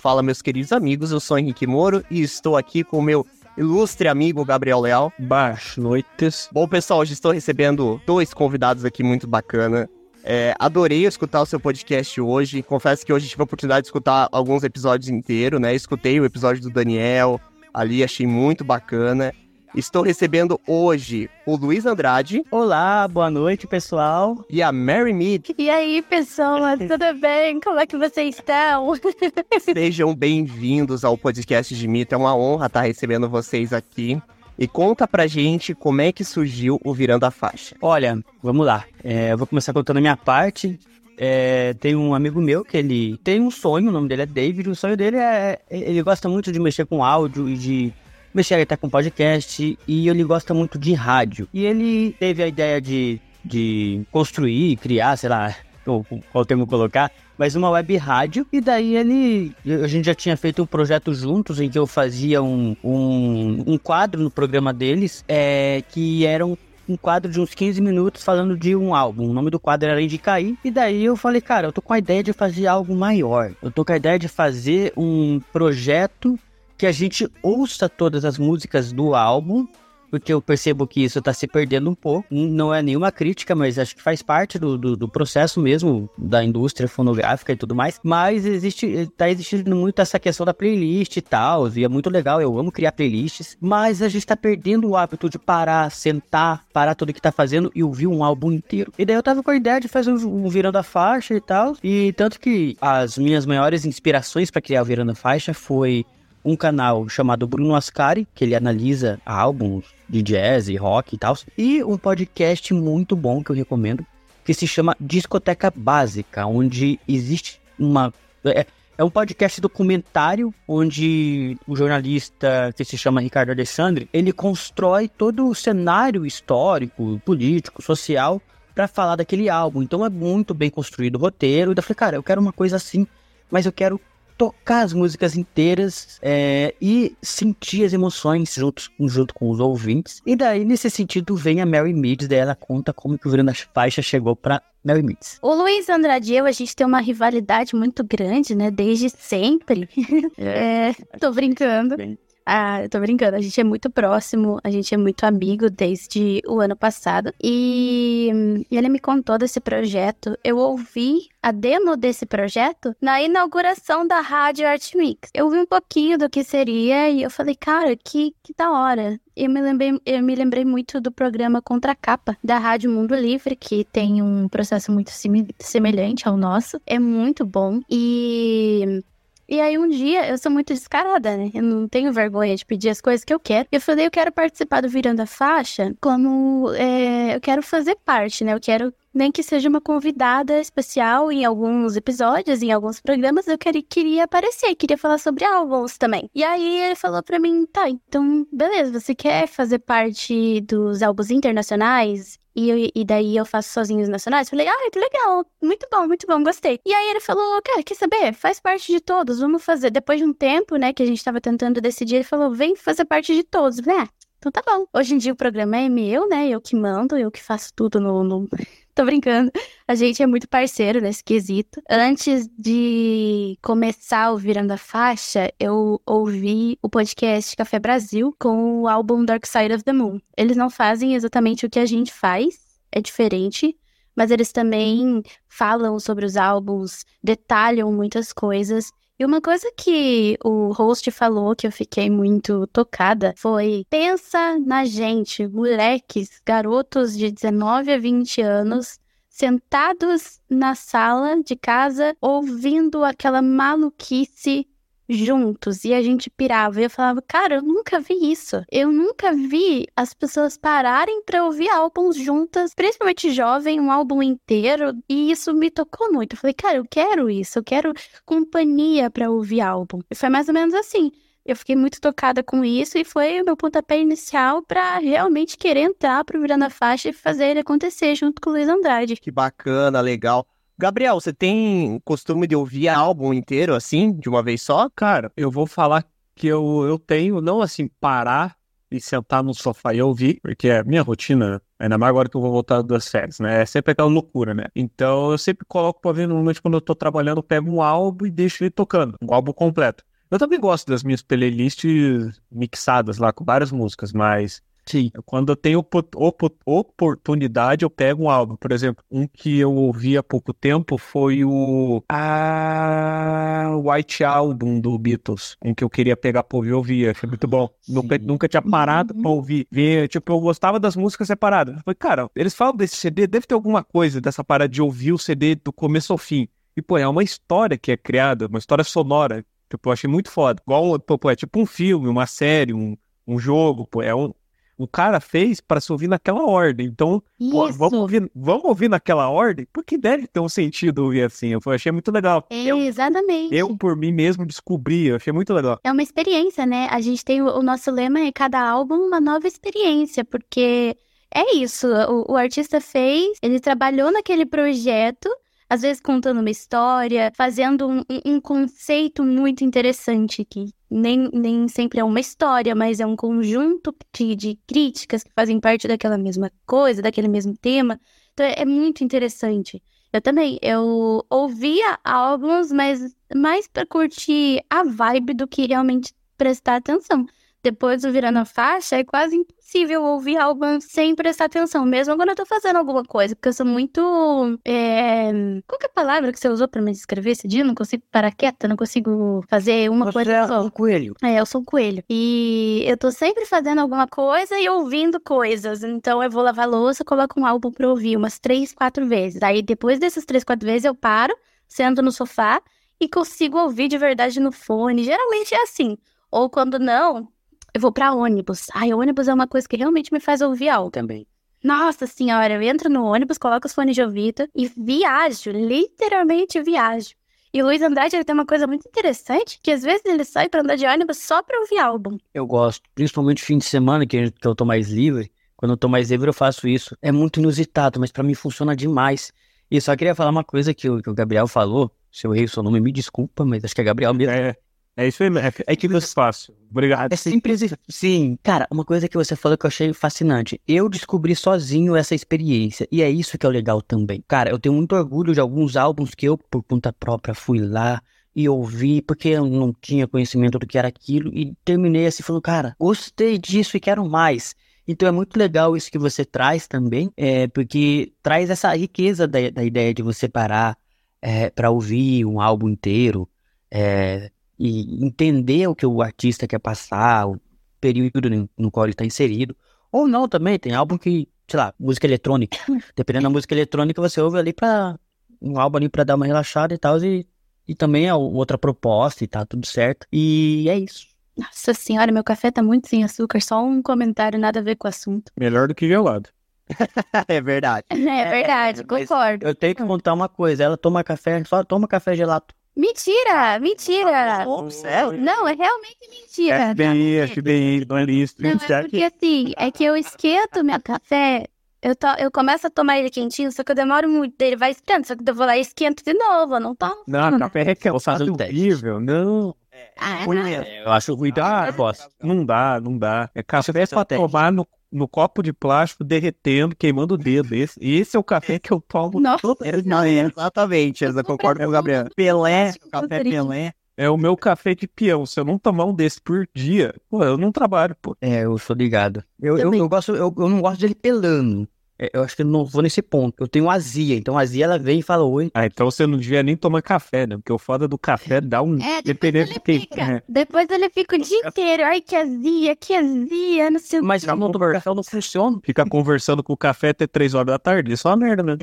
Fala, meus queridos amigos, eu sou Henrique Moro e estou aqui com o meu ilustre amigo Gabriel Leal. Boas noites. Bom, pessoal, hoje estou recebendo dois convidados aqui muito bacana. É, adorei escutar o seu podcast hoje. Confesso que hoje tive a oportunidade de escutar alguns episódios inteiros, né? Escutei o episódio do Daniel ali, achei muito bacana. Estou recebendo hoje o Luiz Andrade. Olá, boa noite, pessoal. E a Mary Mead. E aí, pessoal, tudo bem? Como é que vocês estão? Sejam bem-vindos ao podcast de Mito. É uma honra estar recebendo vocês aqui. E conta pra gente como é que surgiu o Virando a Faixa. Olha, vamos lá. É, eu vou começar contando a minha parte. É, tem um amigo meu que ele tem um sonho, o nome dele é David. O sonho dele é. Ele gosta muito de mexer com áudio e de mexer até com podcast e ele gosta muito de rádio. E ele teve a ideia de, de construir, criar, sei lá, qual termo colocar, mas uma web rádio. E daí ele. A gente já tinha feito um projeto juntos em que eu fazia um, um, um quadro no programa deles, é, que era um um quadro de uns 15 minutos falando de um álbum. O nome do quadro era de cair. E daí eu falei, cara, eu tô com a ideia de fazer algo maior. Eu tô com a ideia de fazer um projeto que a gente ouça todas as músicas do álbum, porque eu percebo que isso está se perdendo um pouco. Não é nenhuma crítica, mas acho que faz parte do, do, do, processo mesmo da indústria fonográfica e tudo mais. Mas existe, tá existindo muito essa questão da playlist e tal, e é muito legal, eu amo criar playlists, mas a gente está perdendo o hábito de parar, sentar, parar tudo que tá fazendo e ouvir um álbum inteiro. E daí eu tava com a ideia de fazer um, um virando a faixa e tal, e tanto que as minhas maiores inspirações para criar o virando a faixa foi um canal chamado Bruno Ascari, que ele analisa álbuns de jazz e rock e tal, e um podcast muito bom que eu recomendo, que se chama Discoteca Básica, onde existe uma. É, é um podcast documentário onde o jornalista que se chama Ricardo Alessandri, ele constrói todo o cenário histórico, político, social para falar daquele álbum. Então é muito bem construído o roteiro. E eu falei, cara, eu quero uma coisa assim, mas eu quero tocar as músicas inteiras é, e sentir as emoções junto, junto com os ouvintes. E daí, nesse sentido, vem a Mary Meads, daí ela conta como que o Virando as Faixas chegou pra Mary Meads. O Luiz Andrade e eu, a gente tem uma rivalidade muito grande, né? Desde sempre. É, é tô brincando. Bem. Ah, eu tô brincando. A gente é muito próximo, a gente é muito amigo desde o ano passado. E, e ele me contou desse projeto. Eu ouvi a demo desse projeto na inauguração da Rádio Art Mix. Eu vi um pouquinho do que seria e eu falei, cara, que, que da hora. Eu me, lembrei, eu me lembrei muito do programa Contra Capa da Rádio Mundo Livre, que tem um processo muito semelhante ao nosso. É muito bom. E e aí um dia, eu sou muito descarada, né? Eu não tenho vergonha de pedir as coisas que eu quero. E eu falei, eu quero participar do Virando a Faixa como é, eu quero fazer parte, né? Eu quero nem que seja uma convidada especial em alguns episódios, em alguns programas, eu queria, queria aparecer, queria falar sobre álbuns também. E aí ele falou para mim, tá, então beleza, você quer fazer parte dos álbuns internacionais? E, e daí eu faço sozinhos nacionais. Falei, ah, que legal, muito bom, muito bom, gostei. E aí ele falou, cara, quer saber? Faz parte de todos, vamos fazer. Depois de um tempo, né, que a gente tava tentando decidir, ele falou, vem fazer parte de todos. ah, então tá bom. Hoje em dia o programa é meu, né? Eu que mando, eu que faço tudo no, no... Tô brincando. A gente é muito parceiro nesse quesito. Antes de começar o Virando a Faixa, eu ouvi o podcast Café Brasil com o álbum Dark Side of the Moon. Eles não fazem exatamente o que a gente faz, é diferente, mas eles também falam sobre os álbuns, detalham muitas coisas. E uma coisa que o host falou que eu fiquei muito tocada foi: pensa na gente, moleques, garotos de 19 a 20 anos, sentados na sala de casa ouvindo aquela maluquice juntos e a gente pirava. E eu falava, cara, eu nunca vi isso. Eu nunca vi as pessoas pararem para ouvir álbuns juntas, principalmente jovem, um álbum inteiro. E isso me tocou muito. Eu falei, cara, eu quero isso. Eu quero companhia para ouvir álbum. E foi mais ou menos assim. Eu fiquei muito tocada com isso e foi o meu pontapé inicial para realmente querer entrar pro Virando a Faixa e fazer ele acontecer junto com o Luiz Andrade. Que bacana, legal. Gabriel, você tem costume de ouvir álbum inteiro assim, de uma vez só? Cara, eu vou falar que eu, eu tenho, não assim, parar e sentar no sofá e ouvir, porque é minha rotina, ainda mais agora que eu vou voltar das férias, né? É sempre aquela loucura, né? Então eu sempre coloco pra ver, normalmente quando eu tô trabalhando, eu pego um álbum e deixo ele tocando, um álbum completo. Eu também gosto das minhas playlists mixadas lá com várias músicas, mas Sim. quando eu tenho opo- opo- oportunidade, eu pego um álbum. Por exemplo, um que eu ouvi há pouco tempo foi o ah, White Album do Beatles. Um que eu queria pegar pra ouvir, eu ouvia. Achei muito bom. Nunca, Sim. nunca tinha parado pra ouvir. Ver, tipo, eu gostava das músicas separadas. Falei, cara, eles falam desse CD, deve ter alguma coisa dessa parada de ouvir o CD do começo ao fim. E, pô, é uma história que é criada, uma história sonora. Tipo, eu achei muito foda. Igual, pô, é tipo um filme, uma série, um, um jogo, pô, é um, o cara fez para se ouvir naquela ordem. Então, pô, vamos, ouvir, vamos ouvir naquela ordem? Porque deve ter um sentido ouvir assim. Eu achei muito legal. Eu, Exatamente. eu, por mim mesmo, descobri. Eu achei muito legal. É uma experiência, né? A gente tem o, o nosso lema é cada álbum uma nova experiência, porque é isso. O, o artista fez, ele trabalhou naquele projeto, às vezes contando uma história, fazendo um, um- conceito muito interessante que nem, nem sempre é uma história, mas é um conjunto de, de críticas que fazem parte daquela mesma coisa, daquele mesmo tema. Então é, é muito interessante. Eu também, eu ouvia álbuns, mas mais pra curtir a vibe do que realmente prestar atenção. Depois do Virando a Faixa, é quase impossível ouvir álbuns sem prestar atenção, mesmo quando eu tô fazendo alguma coisa, porque eu sou muito. É... Qual que é a palavra que você usou pra me descrever esse dia? Eu não consigo parar quieta, não consigo fazer uma Você coisa é só. um coelho. É, eu sou um coelho. E eu tô sempre fazendo alguma coisa e ouvindo coisas. Então eu vou lavar louça, coloco um álbum pra ouvir umas três, quatro vezes. Aí depois dessas três, quatro vezes eu paro, sento no sofá e consigo ouvir de verdade no fone. Geralmente é assim. Ou quando não, eu vou pra ônibus. Ai, ônibus é uma coisa que realmente me faz ouvir algo. Também. Nossa senhora, eu entro no ônibus, coloco os fones de ouvido e viajo, literalmente viajo. E o Luiz Andrade, ele tem uma coisa muito interessante, que às vezes ele sai pra andar de ônibus só pra ouvir álbum. Eu gosto, principalmente fim de semana, que que eu tô mais livre. Quando eu tô mais livre, eu faço isso. É muito inusitado, mas pra mim funciona demais. E só queria falar uma coisa que o, que o Gabriel falou. Se eu errei o seu nome, me desculpa, mas acho que é Gabriel mesmo. É, é isso aí mesmo. É, é que você fácil. Obrigado. É simples e... Sim. Cara, uma coisa que você falou que eu achei fascinante. Eu descobri sozinho essa experiência. E é isso que é o legal também. Cara, eu tenho muito orgulho de alguns álbuns que eu, por conta própria, fui lá e ouvi, porque eu não tinha conhecimento do que era aquilo. E terminei assim, falando, cara, gostei disso e quero mais. Então é muito legal isso que você traz também, é, porque traz essa riqueza da, da ideia de você parar é, para ouvir um álbum inteiro. É, e entender o que o artista quer passar, o período no- qual ele está inserido. Ou não também, tem álbum que, sei lá, música eletrônica. Dependendo da música eletrônica, você ouve ali pra. um álbum ali pra dar uma relaxada e tal, e, e também é outra proposta e tá tudo certo. E é isso. Nossa senhora, meu café tá muito sem açúcar, só um comentário nada a ver com o assunto. Melhor do que gelado. é verdade. É verdade, mas concordo. Eu tenho que contar uma coisa, ela toma café, só toma café gelado. Mentira, mentira. Não, é realmente mentira. FBI, FBI, não é. Não, é porque assim, é que eu esquento meu café, eu, to, eu começo a tomar ele quentinho, só que eu demoro muito, ele vai esquentando, só que eu vou lá e esquento de novo, eu não tomo. Não, café um teste. horrível. Não. Ah, É, eu acho ruim Dá, da bosta. Não dá, não dá. É café pra tomar no, no copo de plástico, derretendo, queimando o dedo. Esse, esse é o café que eu tomo. Nossa. Não, é, exatamente, eu concordo com o Gabriel. Pelé, café triste. Pelé. É o meu café de peão. Se eu não tomar um desse por dia, pô, eu não trabalho, pô. É, eu sou ligado. Eu, eu, eu gosto, eu, eu não gosto dele pelando. É, Eu acho que eu não vou nesse ponto. Eu tenho azia, então a azia ela vem e fala oi. Ah, então você não devia nem tomar café, né? Porque o foda do café dá um. É, depois dependendo ele de quem. fica. É. Depois ele fica o dia inteiro. Ai, que azia, que azia, não sei o Mas quê. não do café não funciona. Ficar conversando com o café até três horas da tarde, isso é uma merda, né?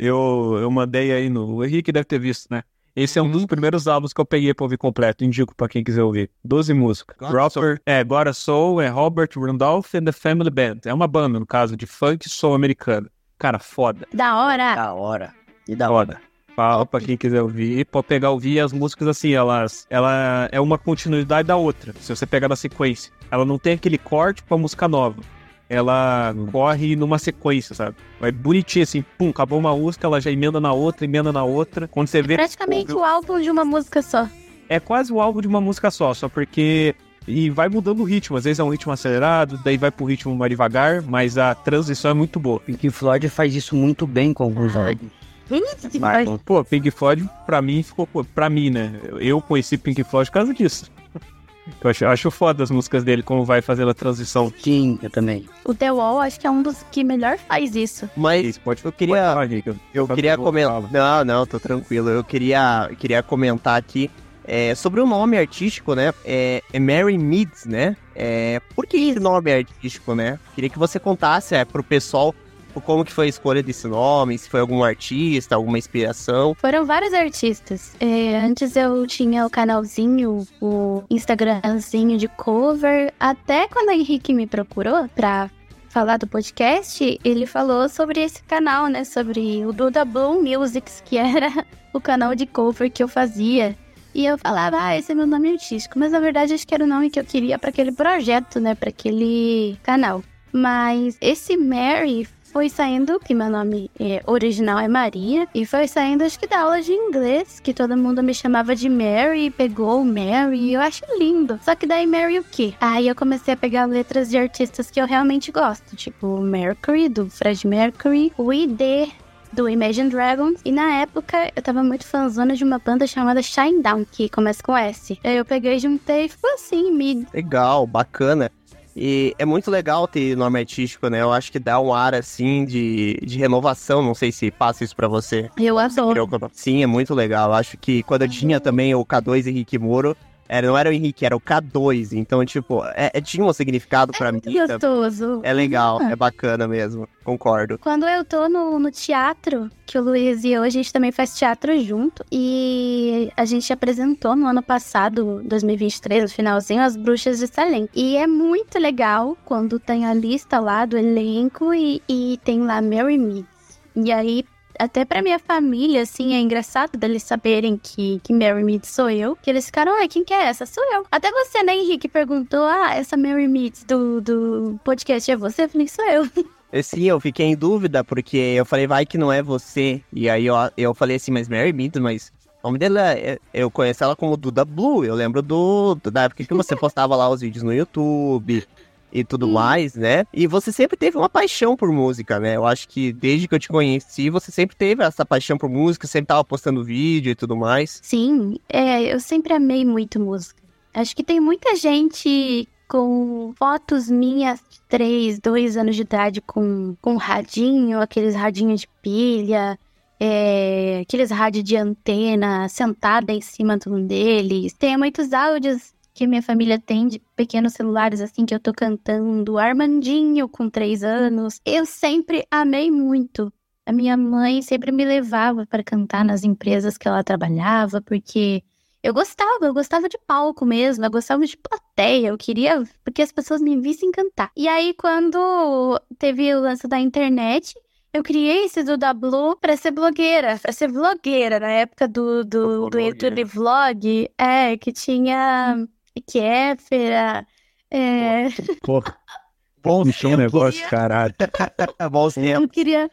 Eu, eu mandei aí no. O Henrique deve ter visto, né? Esse é um dos primeiros álbuns que eu peguei pra ouvir completo. Indico pra quem quiser ouvir. 12 músicas. Gotta Roper, é, Gora Soul, é Robert Randolph and the Family Band. É uma banda, no caso, de funk soul americano. Cara, foda. Da hora. Da hora. E da hora. Foda. Fala pra quem quiser ouvir, pode pegar ouvir as músicas assim, elas. Ela é uma continuidade da outra. Se você pegar na sequência. Ela não tem aquele corte pra música nova. Ela corre numa sequência, sabe? Vai bonitinho assim, pum, acabou uma música, ela já emenda na outra, emenda na outra. Quando você vê. Praticamente o álbum de uma música só. É quase o álbum de uma música só, só porque e vai mudando o ritmo. Às vezes é um ritmo acelerado, daí vai pro ritmo mais devagar, mas a transição é muito boa. Pink Floyd faz isso muito bem com alguns álbuns. Mas, pô, Pink Floyd, pra mim, ficou. Pô, pra mim, né? Eu conheci Pink Floyd por causa disso. Eu acho, eu acho foda as músicas dele, como vai fazendo a transição. Sim, eu também. O The Wall acho que é um dos que melhor faz isso. Mas Isso, pode, eu queria, pode falar, Nick, eu Pode queria falar. comentar. Não, não, tô tranquilo. Eu queria, queria comentar aqui é, sobre o nome artístico, né? É, é Mary Meads, né? É, por que esse nome artístico, né? Queria que você contasse é, pro pessoal como que foi a escolha desse nome, se foi algum artista, alguma inspiração. Foram vários artistas. É, antes eu tinha o canalzinho, o Instagramzinho de cover. Até quando o Henrique me procurou pra falar do podcast, ele falou sobre esse canal, né? Sobre o Duda Bloom Musics, que era o canal de cover que eu fazia. E eu falava, ah, esse é meu nome artístico. Mas na verdade acho que era o nome que eu queria pra aquele projeto, né? Pra aquele canal. Mas esse Mary foi saindo, que meu nome é, original é Maria, e foi saindo acho que da aula de inglês, que todo mundo me chamava de Mary, pegou Mary, e eu acho lindo. Só que daí Mary o quê? Aí eu comecei a pegar letras de artistas que eu realmente gosto, tipo Mercury, do Fred Mercury, o ID, do Imagine Dragons. E na época eu tava muito fãzona de uma banda chamada Shinedown, que começa com S. Aí eu peguei, juntei e ficou assim, me Legal, bacana. E é muito legal ter nome artístico, né? Eu acho que dá um ar, assim, de, de renovação. Não sei se passa isso pra você. eu adoro. Sim, é muito legal. Acho que quando eu tinha também o K2 Henrique Moro, era, não era o Henrique, era o K2. Então, tipo, é, é- tinha um significado pra mim. Que gostoso. É legal, é bacana mesmo. Concordo. Quando eu tô no, no teatro, que o Luiz e eu, a gente também faz teatro junto. E a gente apresentou no ano passado, 2023, no finalzinho, As Bruxas de Salem. E é muito legal quando tem a lista lá do elenco e, e tem lá Mary Meads. E aí, até pra minha família, assim, é engraçado deles saberem que, que Mary Meads sou eu. Que eles ficaram, ai, quem que é essa? Sou eu. Até você, né, Henrique, perguntou, ah, essa Mary Meads do, do podcast é você? Eu falei, sou eu. Sim, eu fiquei em dúvida, porque eu falei, vai que não é você. E aí eu, eu falei assim, mas Mary Mead, mas o nome dela, é- eu conheço ela como Duda Blue. Eu lembro do- da época que você postava lá os vídeos no YouTube e tudo mais, né? E você sempre teve uma paixão por música, né? Eu acho que desde que eu te conheci, você sempre teve essa paixão por música, sempre tava postando vídeo e tudo mais. Sim, é, eu sempre amei muito música. Acho que tem muita gente com fotos minhas de 3, 2 anos de idade com, com radinho, aqueles radinhos de pilha, é, aqueles rádios de antena sentada em cima de um deles. Tem muitos áudios que minha família tem de pequenos celulares assim que eu tô cantando. Armandinho com 3 anos. Eu sempre amei muito. A minha mãe sempre me levava para cantar nas empresas que ela trabalhava, porque eu gostava, eu gostava de palco mesmo, eu gostava de plateia, eu queria porque as pessoas me vissem cantar. E aí, quando teve o lance da internet, eu criei esse do da Blue pra ser blogueira, pra ser vlogueira, na época do, do, do. YouTube Vlog, é, que tinha Kéfera, é, Bom Puxa, um negócio, caralho. Bons tempos. eu queria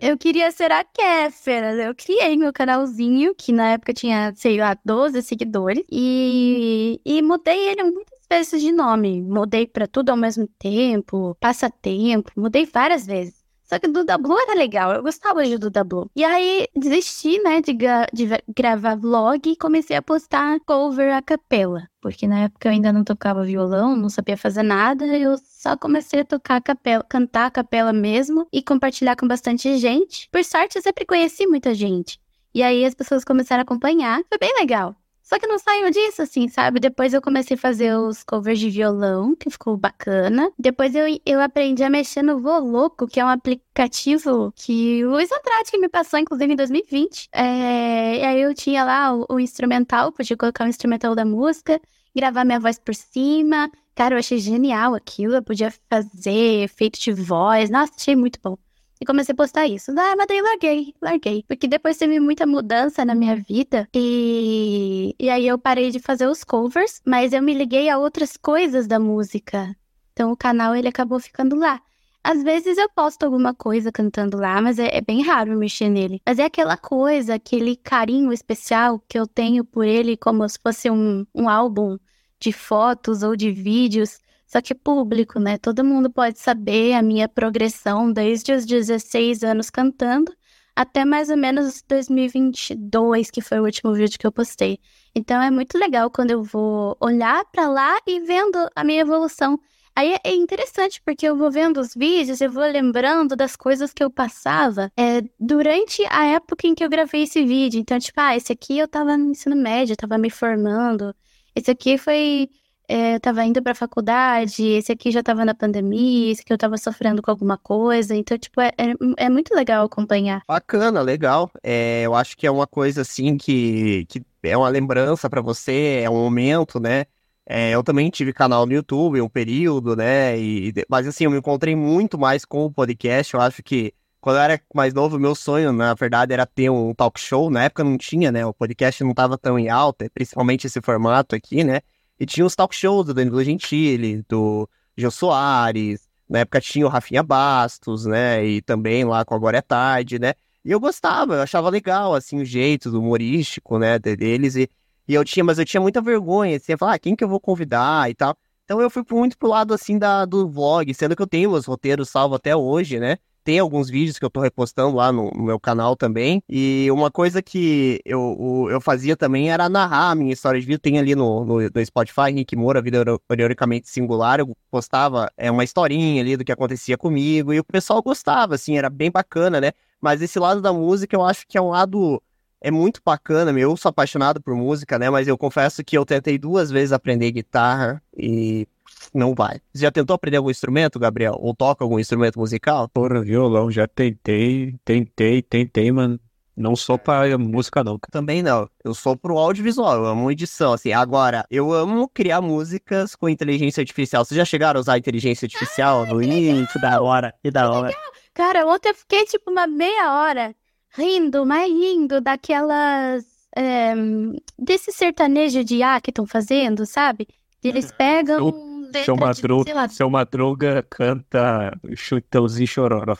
Eu queria ser a Kéfera. Eu criei meu canalzinho, que na época tinha, sei lá, 12 seguidores. E, e mudei ele muitas vezes de nome. Mudei pra tudo ao mesmo tempo, passatempo. Mudei várias vezes. Só que o Duda Blue era legal, eu gostava de Duda Blue. E aí, desisti, né, de, de va- gravar vlog e comecei a postar cover a capela. Porque na época eu ainda não tocava violão, não sabia fazer nada, eu só comecei a tocar a capela, cantar a capela mesmo e compartilhar com bastante gente. Por sorte, eu sempre conheci muita gente. E aí as pessoas começaram a acompanhar, foi bem legal. Só que não saiu disso, assim, sabe? Depois eu comecei a fazer os covers de violão, que ficou bacana. Depois eu, eu aprendi a mexer no Voloco, que é um aplicativo que o Andrade que me passou, inclusive, em 2020. É, e aí eu tinha lá o, o instrumental, podia colocar o instrumental da música, gravar minha voz por cima. Cara, eu achei genial aquilo, eu podia fazer efeito de voz. Nossa, achei muito bom. E comecei a postar isso. Ah, mas daí larguei, larguei. Porque depois teve muita mudança na minha vida. E, e aí eu parei de fazer os covers, mas eu me liguei a outras coisas da música. Então o canal ele acabou ficando lá. Às vezes eu posto alguma coisa cantando lá, mas é, é bem raro mexer nele. Mas é aquela coisa, aquele carinho especial que eu tenho por ele, como se fosse um, um álbum de fotos ou de vídeos, só que público, né? Todo mundo pode saber a minha progressão desde os 16 anos cantando até mais ou menos 2022, que foi o último vídeo que eu postei. Então é muito legal quando eu vou olhar para lá e vendo a minha evolução. Aí é interessante porque eu vou vendo os vídeos, eu vou lembrando das coisas que eu passava é, durante a época em que eu gravei esse vídeo. Então, tipo, ah, esse aqui eu tava no ensino médio, tava me formando. Esse aqui foi é, eu tava indo pra faculdade, esse aqui já tava na pandemia, esse aqui eu tava sofrendo com alguma coisa. Então, tipo, é, é, é muito legal acompanhar. Bacana, legal. É, eu acho que é uma coisa assim que, que é uma lembrança para você, é um momento, né? É, eu também tive canal no YouTube um período, né? E, mas assim, eu me encontrei muito mais com o podcast. Eu acho que quando eu era mais novo, meu sonho, na verdade, era ter um talk show. Na época não tinha, né? O podcast não estava tão em alta, principalmente esse formato aqui, né? E tinha os talk shows do Danilo Gentili, do Jô Soares, na época tinha o Rafinha Bastos, né? E também lá com Agora é Tarde, né? E eu gostava, eu achava legal, assim, o jeito do humorístico, né, deles. E, e eu tinha, mas eu tinha muita vergonha, assim, falar, ah, quem que eu vou convidar e tal. Então eu fui muito pro lado, assim, da, do vlog, sendo que eu tenho meus roteiros salvos até hoje, né? Tem alguns vídeos que eu tô repostando lá no, no meu canal também. E uma coisa que eu, eu fazia também era narrar a minha história de vida. Tem ali no, no, no Spotify, Henrique Moura, Vida Periodicamente Singular. Eu postava é, uma historinha ali do que acontecia comigo. E o pessoal gostava, assim, era bem bacana, né? Mas esse lado da música eu acho que é um lado é muito bacana, meu. Eu sou apaixonado por música, né? Mas eu confesso que eu tentei duas vezes aprender guitarra e não vai. Você já tentou aprender algum instrumento, Gabriel? Ou toca algum instrumento musical? Porra, violão, já tentei, tentei, tentei, mano. Não sou pra música, não. Também não. Eu sou pro audiovisual, eu amo edição, assim. Agora, eu amo criar músicas com inteligência artificial. Vocês já chegaram a usar inteligência artificial no início? da hora, que da hora. Cara, ontem eu fiquei, tipo, uma meia hora rindo, mas rindo daquelas... É, desse sertanejo de A que estão fazendo, sabe? Eles pegam letra, seu, Madruga, tipo, seu Madruga canta Chutãozinho Chororó.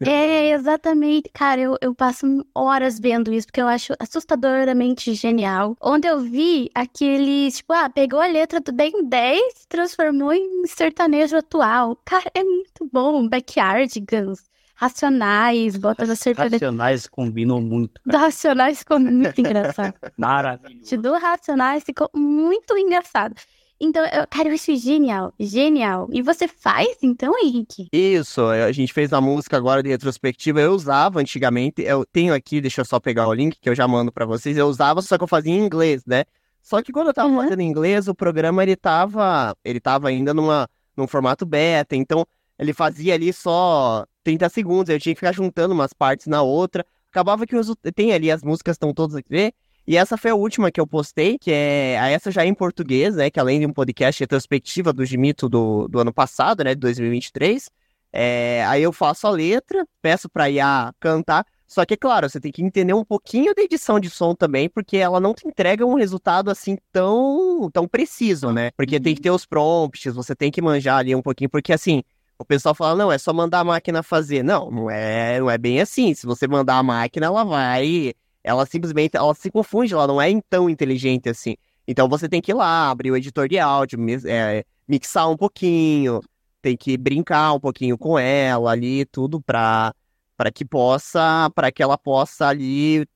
É, exatamente. Cara, eu, eu passo horas vendo isso, porque eu acho assustadoramente genial. Onde eu vi aquele, tipo, ah, pegou a letra do Ben 10, transformou em sertanejo atual. Cara, é muito bom. Backyardigans, Racionais, bota da sertanejo. Racionais combinam muito. Cara. Racionais ficou muito engraçado. Maravilhoso. Do Racionais ficou muito engraçado. Então, eu, cara, eu acho genial, genial. E você faz, então, Henrique? Isso, a gente fez uma música agora de retrospectiva. Eu usava antigamente, eu tenho aqui, deixa eu só pegar o link que eu já mando para vocês. Eu usava, só que eu fazia em inglês, né? Só que quando eu tava uhum. fazendo em inglês, o programa ele tava, ele tava ainda numa, num formato beta, então ele fazia ali só 30 segundos, eu tinha que ficar juntando umas partes na outra. Acabava que os, tem ali as músicas estão todas aqui, e essa foi a última que eu postei, que é essa já é em português, né? Que além de um podcast retrospectiva do Gimito do, do ano passado, né? De 2023. É, aí eu faço a letra, peço pra IA cantar. Só que, é claro, você tem que entender um pouquinho da edição de som também, porque ela não te entrega um resultado assim tão, tão preciso, né? Porque tem que ter os prompts, você tem que manjar ali um pouquinho, porque assim, o pessoal fala, não, é só mandar a máquina fazer. Não, não é, não é bem assim. Se você mandar a máquina, ela vai ela simplesmente ela se confunde, ela não é tão inteligente assim. Então você tem que ir lá, abrir o editor de áudio, é, mixar um pouquinho, tem que brincar um pouquinho com ela ali, tudo para para que possa, para que ela possa ali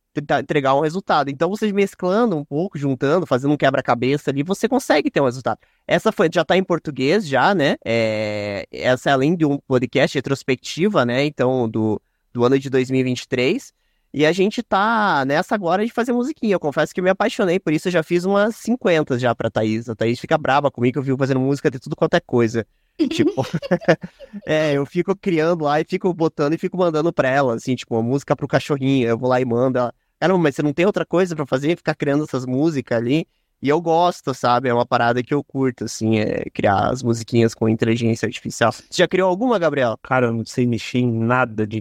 entregar um resultado. Então vocês mesclando um pouco, juntando, fazendo um quebra-cabeça ali, você consegue ter um resultado. Essa foi já está em português já, né? É, essa é além de um podcast retrospectiva, né? Então do do ano de 2023. E a gente tá nessa agora de fazer musiquinha. Eu confesso que me apaixonei por isso. Eu já fiz umas 50 já pra Thaís. A Thaís fica brava comigo que eu fico fazendo música de tudo quanto é coisa. tipo, é, eu fico criando lá e fico botando e fico mandando pra ela, assim, tipo, uma música pro cachorrinho. Eu vou lá e mando. Ela, Caramba, mas você não tem outra coisa para fazer? Ficar criando essas músicas ali. E eu gosto, sabe? É uma parada que eu curto, assim, é criar as musiquinhas com inteligência artificial. Você já criou alguma, Gabriel? Cara, eu não sei mexer em nada de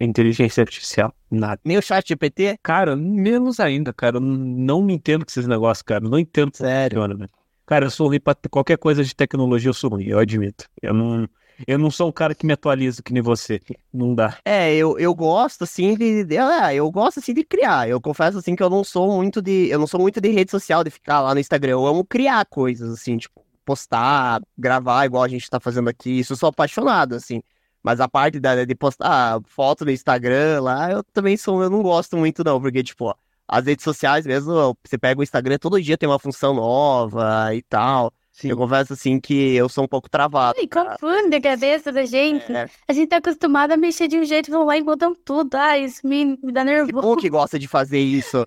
inteligência, artificial. Nada. Nem o chat GPT? Cara, menos ainda, cara. Eu não me entendo com esses negócios, cara. Não entendo Sério. Funciona, Cara, eu sou ruim pra qualquer coisa de tecnologia, eu sou ruim, eu admito. Eu não. Eu não sou um cara que me atualiza que nem você. Não dá. É, eu, eu gosto, assim, de, de- é, eu gosto, assim, de criar. Eu confesso, assim, que eu não sou muito de, eu não sou muito de rede social, de ficar lá no Instagram. Eu amo criar coisas, assim, tipo, postar, gravar, igual a gente tá fazendo aqui. Isso eu sou apaixonado, assim. Mas a parte da, de postar foto no Instagram lá, eu também sou, eu não gosto muito, não, porque, tipo, ó, as redes sociais mesmo, você pega o Instagram, todo dia tem uma função nova e tal. Sim. Eu confesso, assim, que eu sou um pouco travado. Ai, confunde a cabeça da gente. É, A gente tá acostumado a mexer de um jeito, vão lá e mudam tudo. Ai, isso me, me dá Que nervoso. bom que gosta de fazer isso.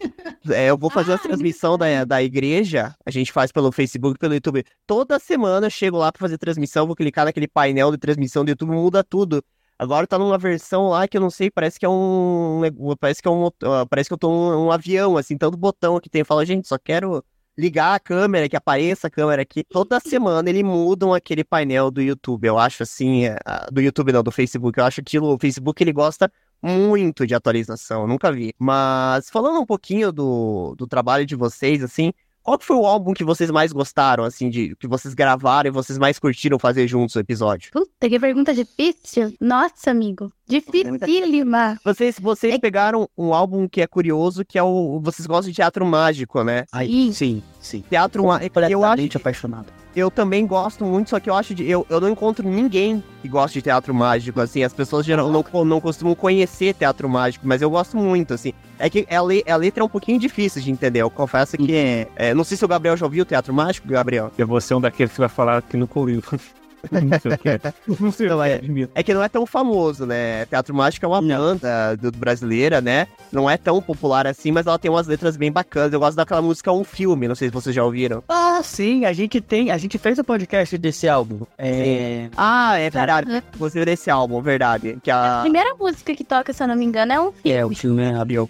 É, eu vou fazer a Ah, transmissão da, da igreja. A gente faz pelo Facebook, pelo YouTube. Toda semana eu chego lá pra fazer transmissão, vou clicar naquele painel de transmissão do YouTube, muda tudo. Agora tá numa versão lá que eu não sei, parece que é um. Parece que é um. ah, Parece que eu tô um, um avião, assim, tanto botão que tem. Eu falo, gente, só quero ligar a câmera, que apareça a câmera aqui. Toda semana eles mudam aquele painel do YouTube. Eu acho assim. é, Do YouTube não, do Facebook. Eu acho aquilo. O Facebook ele gosta muito de atualização, nunca vi. Mas falando um pouquinho do, do trabalho de vocês, assim, qual que foi o álbum que vocês mais gostaram, assim, de que vocês gravaram e vocês mais curtiram fazer juntos o episódio? Puta, que pergunta difícil. Nossa, amigo. Dificílima. Vocês, vocês É- pegaram um álbum que é curioso, que é o. Vocês gostam de teatro mágico, né? Ai, Sim. sim, sim. Teatro mágico. Eu acho. Apaixonado. Eu também gosto muito, só que eu acho de. Eu, eu não encontro ninguém que goste de teatro mágico, assim. As pessoas geral, não, não costumam conhecer teatro mágico, mas eu gosto muito, assim. É que a, le- a letra é um pouquinho difícil de entender. Eu confesso que é, é, Não sei se o Gabriel já ouviu o teatro mágico, Gabriel. Eu vou ser um daqueles que vai falar que nunca ouviu. não sei o que é. Não sei Não, o que é- é. É que não é tão famoso, né? Teatro Mágico é uma Não. banda do, brasileira, né? Não é tão popular assim, mas ela tem umas letras bem bacanas. Eu gosto daquela música Um Filme, não sei se vocês já ouviram. Ah, sim, a gente tem. A gente fez o podcast desse álbum. É. Ah, é verdade. Aham. Você desse álbum, verdade. Que A a, primeira música que toca, se eu não me engano, é um filme. É, o filme é Abriu.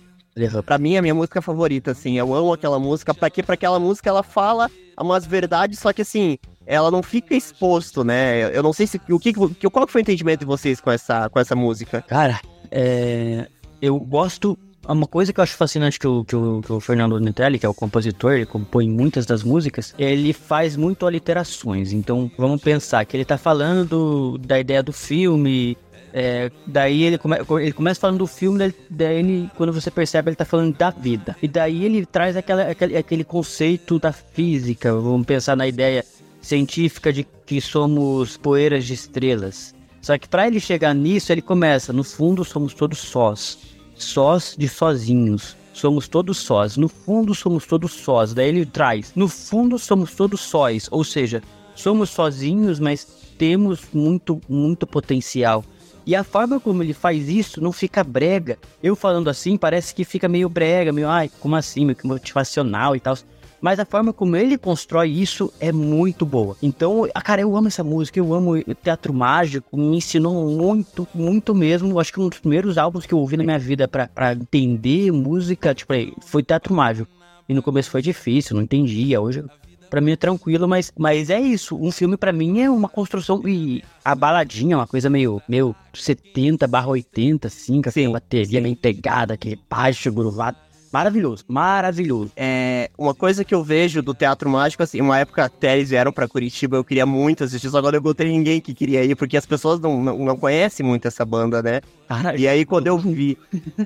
pra mim, é a minha música favorita, assim. Eu amo aquela música, porque pra aquela música ela fala umas verdades, só que assim, ela não fica exposto, né? Eu não sei se. O que, que- qual foi o entendimento de vocês com essa, com essa música? Cara, é, eu gosto. Uma coisa que eu acho fascinante que o, que o, que o Fernando Nitelli, que é o compositor, ele compõe muitas das músicas, ele faz muito aliterações. Então, vamos pensar que ele tá falando do- da ideia do filme. é, daí ele, come, ele começa falando do filme, daí, daí ele, quando você percebe, ele tá falando da vida. E daí ele traz aquela, aquele, aquele conceito da física. Vamos pensar na ideia científica de que somos poeiras de estrelas. Só que para ele chegar nisso, ele começa, no fundo somos todos sós. Sós de sozinhos. Somos todos sós. No fundo somos todos sós. Daí ele traz, no fundo somos todos sóis. Ou seja, somos sozinhos, mas temos muito, muito potencial. E a forma como ele faz isso não fica brega. Eu falando assim, parece que fica meio brega, meio, ai, como assim, meio motivacional e tal. Mas a forma como ele constrói isso é muito boa. Então, ah, cara, eu amo essa música, eu amo teatro mágico, me ensinou muito, muito mesmo. Acho que um dos primeiros álbuns que eu ouvi na minha vida pra, pra entender música, tipo, foi teatro mágico. E no começo foi difícil, não entendia. Hoje, pra mim é tranquilo, mas, mas é isso. Um filme pra mim é uma construção. E a baladinha é uma coisa meio, meio 70 barra 80, assim, com aquela bateria sim. bem pegada, aquele baixo gruvado. Maravilhoso, maravilhoso. É, uma coisa que eu vejo do Teatro Mágico, assim, uma época até eles vieram pra Curitiba, eu queria muito assistir, só agora eu encontrei ninguém que queria ir, porque as pessoas não, não, não conhecem muito essa banda, né? Cara, E aí quando eu vi,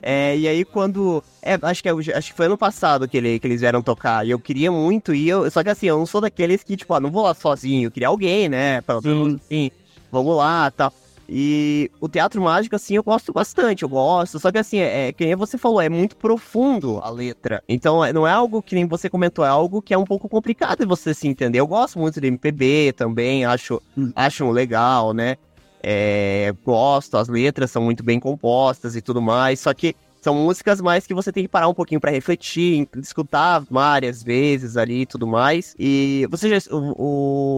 é, e aí quando, é, acho que, é- acho que foi ano passado que, ele, que eles vieram tocar, e eu queria muito ir, eu, só que assim, eu não sou daqueles que, tipo, ah, não vou lá sozinho, eu queria alguém, né? Pra, assim, vamos lá, tal. E o teatro mágico, assim, eu gosto bastante, eu gosto. Só que, assim, é, é que nem você falou, é muito profundo a letra. Então, é- não é algo que nem você comentou, é algo que é um pouco complicado de você se entender. Eu gosto muito de MPB também, acho, Hum. acho legal, né? É, gosto, as letras são muito bem compostas e tudo mais. Só que são músicas mais que você tem que parar um pouquinho pra refletir, escutar várias vezes ali e tudo mais. E você já. O,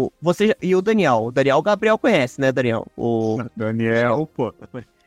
o- você já- e o Daniel? O Daniel, o Gabriel conhece, né, Daniel? O, Daniel, pô.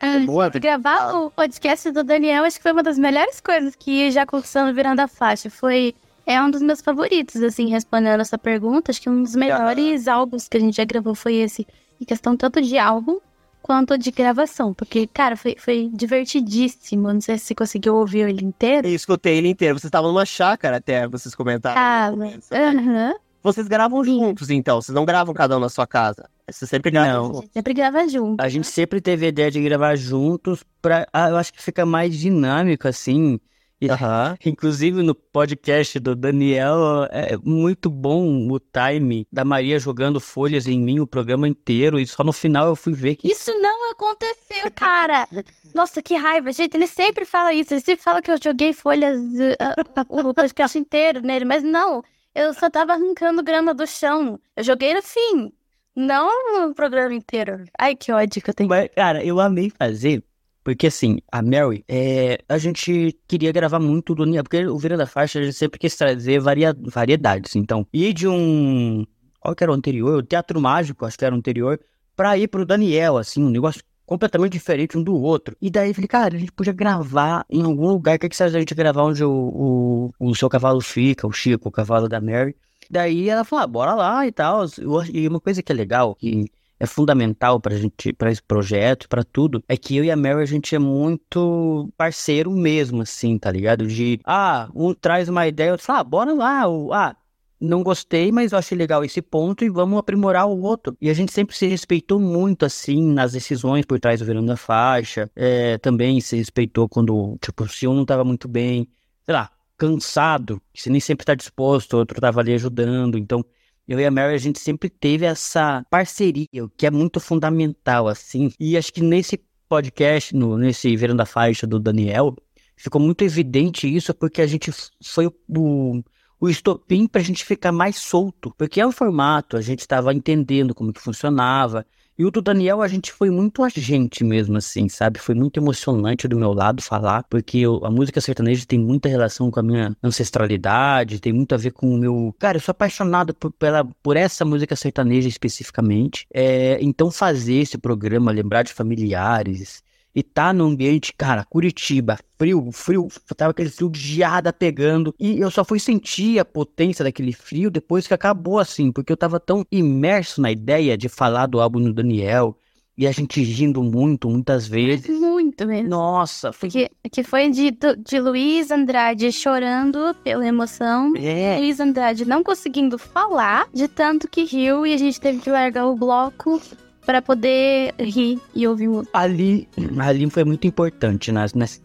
Ah, boa, gravar o podcast do Daniel acho que foi uma das melhores coisas que já aconteceu no Virando a Faixa. Foi. É um dos meus favoritos, assim, respondendo essa pergunta. Acho que um dos melhores álbuns que a gente já gravou foi esse. Em questão tanto de álbum quanto de gravação. Porque, cara, foi, foi divertidíssimo. Não sei se você conseguiu ouvir ele inteiro. eu escutei ele inteiro. Vocês estavam numa chácara até, vocês comentaram. Ah, mas. Aham. Vocês gravam Sim. juntos, então. Vocês não gravam cada um na sua casa. Você sempre grava Não. A junto. gente sempre grava junto. A gente sempre teve a ideia de gravar juntos pra. ah, eu acho que fica mais dinâmico, assim. E- Aham. Inclusive no podcast do Daniel, é muito bom o time da Maria jogando folhas em mim o programa inteiro. E só no final eu fui ver que. Isso não aconteceu, cara! Nossa, que raiva, gente. Ele sempre fala isso. Ele sempre fala que eu joguei folhas uh, uh, o podcast inteiro nele, mas não. Eu só tava arrancando grama do chão. Eu joguei no fim, não no programa inteiro. Ai, que ódio que eu tenho. Mas, cara, eu amei fazer. Porque assim, a Mary, é, a gente queria gravar muito do porque o Vira da Faixa a gente sempre quis trazer varia, variedades. Então, ir de um. Qual que era o anterior? O Teatro Mágico, acho que era o anterior, pra ir pro Daniel, assim, um negócio completamente diferente um do outro. E daí eu falei, cara, a gente podia gravar em algum lugar. O que, que você acha da gente gravar onde o, o, o seu cavalo fica, o Chico, o cavalo da Mary? Daí ela falou, ah, bora lá e tal. E uma coisa que é legal, que é fundamental pra gente, pra esse projeto, pra tudo, é que eu e a Mary, a gente é muito parceiro mesmo, assim, tá ligado? De, ah, um traz uma ideia, outro fala, ah, bora lá, o, ah, não gostei, mas eu achei legal esse ponto e vamos aprimorar o outro. E a gente sempre se respeitou muito, assim, nas decisões por trás do verão da faixa. É, também se respeitou quando, tipo, se um não tava muito bem, sei lá, cansado, que você nem sempre tá disposto, o outro tava ali ajudando. Então, eu e a Mary, a gente sempre teve essa parceria, o que é muito fundamental, assim. E acho que nesse podcast, no, nesse Verão da Faixa do Daniel, ficou muito evidente isso, porque a gente foi o, o, o estopim pra gente ficar mais solto. Porque é um formato, a gente estava entendendo como que funcionava. E o do Daniel, a gente foi muito a gente mesmo, assim, sabe? Foi muito emocionante do meu lado falar, porque eu- a música sertaneja tem muita relação com a minha ancestralidade, tem muito a ver com o meu. Cara, eu sou apaixonado por, pela, por essa música sertaneja especificamente. É, então, fazer esse programa, lembrar de familiares. E tá no ambiente, cara, Curitiba, frio, frio, tava aquele frio de geada pegando. E eu só fui sentir a potência daquele frio depois que acabou, assim, porque eu tava tão imerso na ideia de falar do álbum do Daniel. E a gente rindo muito, muitas vezes. Muito mesmo. Nossa, foi. Que, que foi de, de Luiz Andrade chorando pela emoção. É, Luiz Andrade não conseguindo falar de tanto que riu e a gente teve que largar o bloco para poder rir e ouvir o ali, ali foi muito importante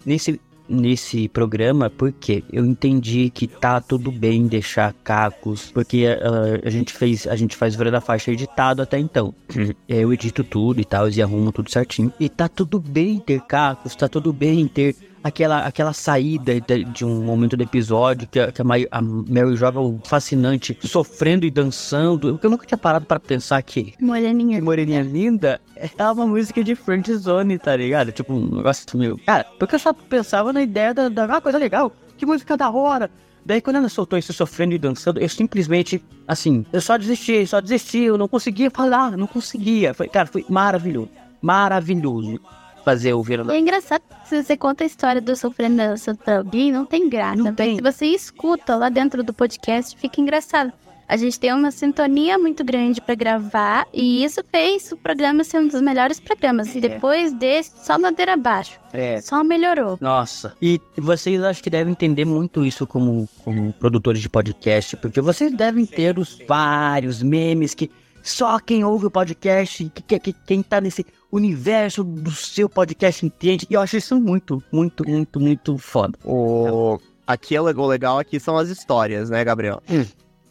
nesse, nesse programa, porque eu entendi que tá tudo bem deixar cacos, porque ah, a gente fez, a gente faz Vira da Faixa editado até então. Eu edito tudo e tal, e arrumo tudo certinho. E tá tudo bem ter cacos, tá tudo bem ter aquela, aquela saída de, de um momento do episódio que, a, que a, Mai- a Mary joga o fascinante sofrendo e dançando. Eu nunca tinha parado para pensar que que Moreninha. Moreninha Linda é uma música de Friend Zone, tá ligado? Tipo, um negócio meio. Cara, porque eu só pensava na ideia da, da ah, coisa legal, que música da hora. Daí quando ela soltou isso sofrendo e dançando, eu simplesmente, assim, eu só desisti, só desisti, eu não conseguia falar, não conseguia. Foi, cara, foi maravilhoso, maravilhoso fazer o da é engraçado se você conta a história do sofrendo pra alguém, não tem graça. Não tem. se você escuta lá dentro do podcast, fica engraçado. A gente tem uma sintonia muito grande pra gravar e isso fez o programa ser um dos melhores programas. E depois desse, só ladeira abaixo. É, Só melhorou. Nossa, e vocês acho que devem entender muito isso como, como produtores de podcast, porque vocês devem ter os vários memes que só quem ouve o podcast, que, que, que- quem tá nesse universo do seu podcast entende. E eu acho isso muito, muito, muito, muito foda. O... Aqui é o legal- legal aqui são as histórias, né, Gabriel?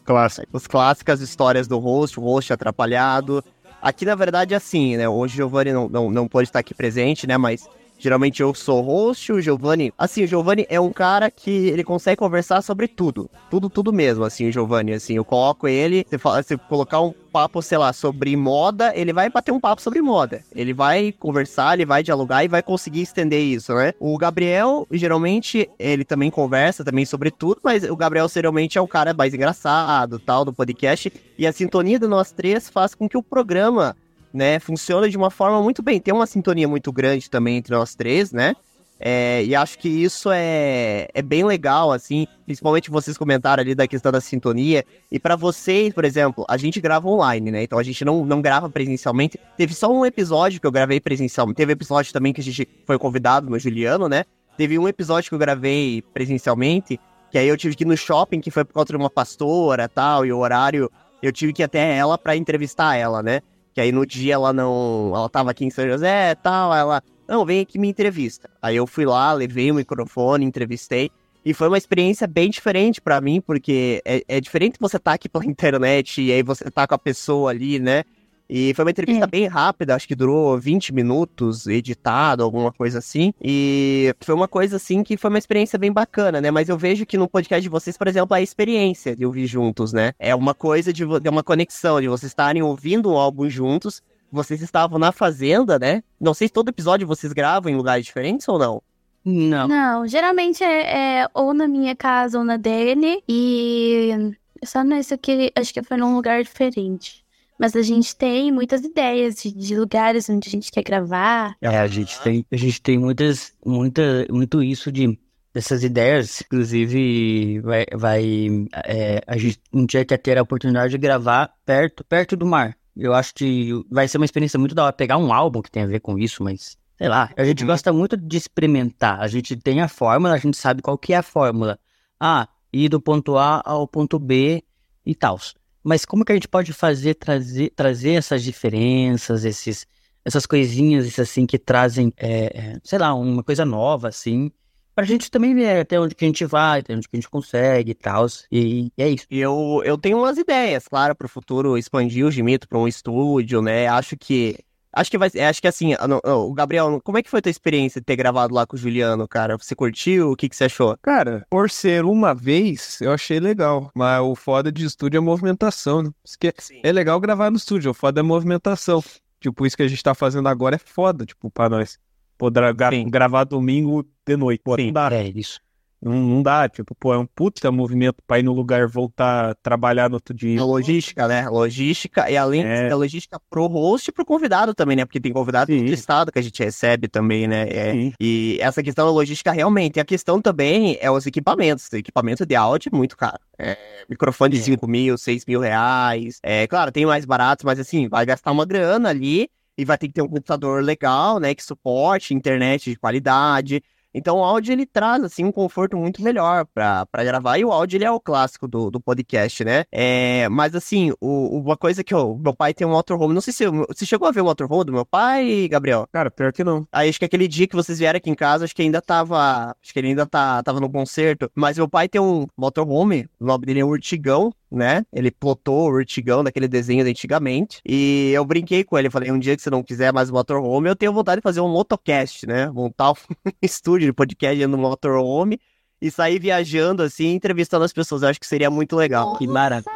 Clássico. As clássicas histórias do host, o host atrapalhado. Aqui, na verdade, é assim, né? Hoje o Giovanni não, não, não pode estar aqui presente, né? Mas geralmente eu sou host, o Giovanni. Assim, o Giovanni é um cara que ele consegue conversar sobre tudo. Tudo, tudo mesmo, assim, o Giovanni. Assim, eu coloco ele, você colocar um papo, sei lá, sobre moda, ele vai bater um papo sobre moda. Ele vai conversar, ele vai dialogar e vai conseguir estender isso, né? O Gabriel, geralmente, ele também conversa também sobre tudo, mas o Gabriel geralmente é o cara mais engraçado, tal, do podcast. E a sintonia de nós três faz com que o programa, né, funcione de uma forma muito bem. Tem uma sintonia muito grande também entre nós três, né? É, e acho que isso é, é bem legal, assim, principalmente vocês comentaram ali da questão da sintonia. E pra vocês, por exemplo, a gente grava online, né? Então a gente não, não grava presencialmente. Teve só um episódio que eu gravei presencialmente. Teve episódio também que a gente foi convidado no Juliano, né? Teve um episódio que eu gravei presencialmente, que aí eu tive que ir no shopping, que foi por conta de uma pastora tal, e o horário eu tive que ir até ela pra entrevistar ela, né? Que aí no dia ela não. Ela tava aqui em São José e tal, ela. Não, vem aqui me entrevista. Aí eu fui lá, levei o microfone, entrevistei. E foi uma experiência bem diferente para mim, porque é, é diferente você tá aqui pela internet e aí você tá com a pessoa ali, né? E foi uma entrevista é. bem rápida, acho que durou 20 minutos, editado, alguma coisa assim. E foi uma coisa assim que foi uma experiência bem bacana, né? Mas eu vejo que no podcast de vocês, por exemplo, a experiência de ouvir juntos, né? É uma coisa de, de uma conexão, de vocês estarem ouvindo um álbum juntos. Vocês estavam na fazenda, né? Não sei se todo episódio vocês gravam em lugares diferentes ou não. Não. Não, geralmente é, é, ou na minha casa ou na dele. E só nesse aqui, acho que foi num lugar diferente. Mas a gente tem muitas ideias de, de, lugares onde a gente quer gravar. É, a gente tem, a gente tem muitas, muita, muito isso de dessas ideias. Inclusive, vai, vai é, a gente um dia quer ter a oportunidade de gravar perto, perto do mar. Eu acho que vai ser uma experiência muito da hora pegar um álbum que tem a ver com isso, mas sei lá, a gente uhum. gosta muito de experimentar. A gente tem a fórmula, a gente sabe qual que é a fórmula. Ah, ir do ponto A ao ponto B e tal. Mas como que a gente pode fazer, trazer, trazer essas diferenças, esses, essas coisinhas assim que trazem, é, é, sei lá, uma coisa nova, assim, pra gente também ver até onde que a gente vai, até onde que a gente consegue e tal. E, e, é isso. Eu, eu tenho umas ideias, claro, pro futuro expandir o Gimito pra um estúdio, né? Acho que Acho que vai acho que assim, o Gabriel, como é que foi a tua experiência de ter gravado lá com o Juliano, cara? Você curtiu? O que, que você achou? Cara, por ser uma vez, eu achei legal. Mas o foda de estúdio é a movimentação, né? Porque é legal gravar no estúdio, o foda é a movimentação. Tipo, isso que a gente tá fazendo agora é foda, tipo, pra nós. Poder gravar domingo de noite. Pô, Sim, é isso. Não, não dá, tipo, pô, é um puta movimento pra ir no lugar voltar a trabalhar no outro dia. A logística, né? Logística, e além é. da logística pro host e pro convidado também, né? Porque tem convidado do estado que a gente recebe também, né? É, e essa questão da logística realmente. E a questão também é os equipamentos. Equipamento de áudio é muito caro. É, microfone de 5 mil, 6 mil reais. É, claro, tem mais baratos, mas assim, vai gastar uma grana ali e vai ter que ter um computador legal, né? Que suporte internet de qualidade. Então o áudio ele traz assim um conforto muito melhor para gravar e o áudio ele é o clássico do, do podcast, né? É, mas assim, o, uma coisa que o meu pai tem um motorhome, não sei se você chegou a ver o motorhome do meu pai, Gabriel? Cara, pior que não. Aí acho que aquele dia que vocês vieram aqui em casa, acho que ainda tava, acho que ele ainda tá, tava no concerto, mas meu pai tem um motorhome, o nome dele é Urtigão, né? Ele plotou o Urtigão daquele desenho de antigamente. E eu brinquei com ele, falei, um dia que você não quiser mais motorhome, eu tenho vontade de fazer um motocast, né? Montar um estúdio de podcast no motorhome e sair viajando assim, entrevistando as pessoas. Eu acho que seria muito legal. Que maravilha.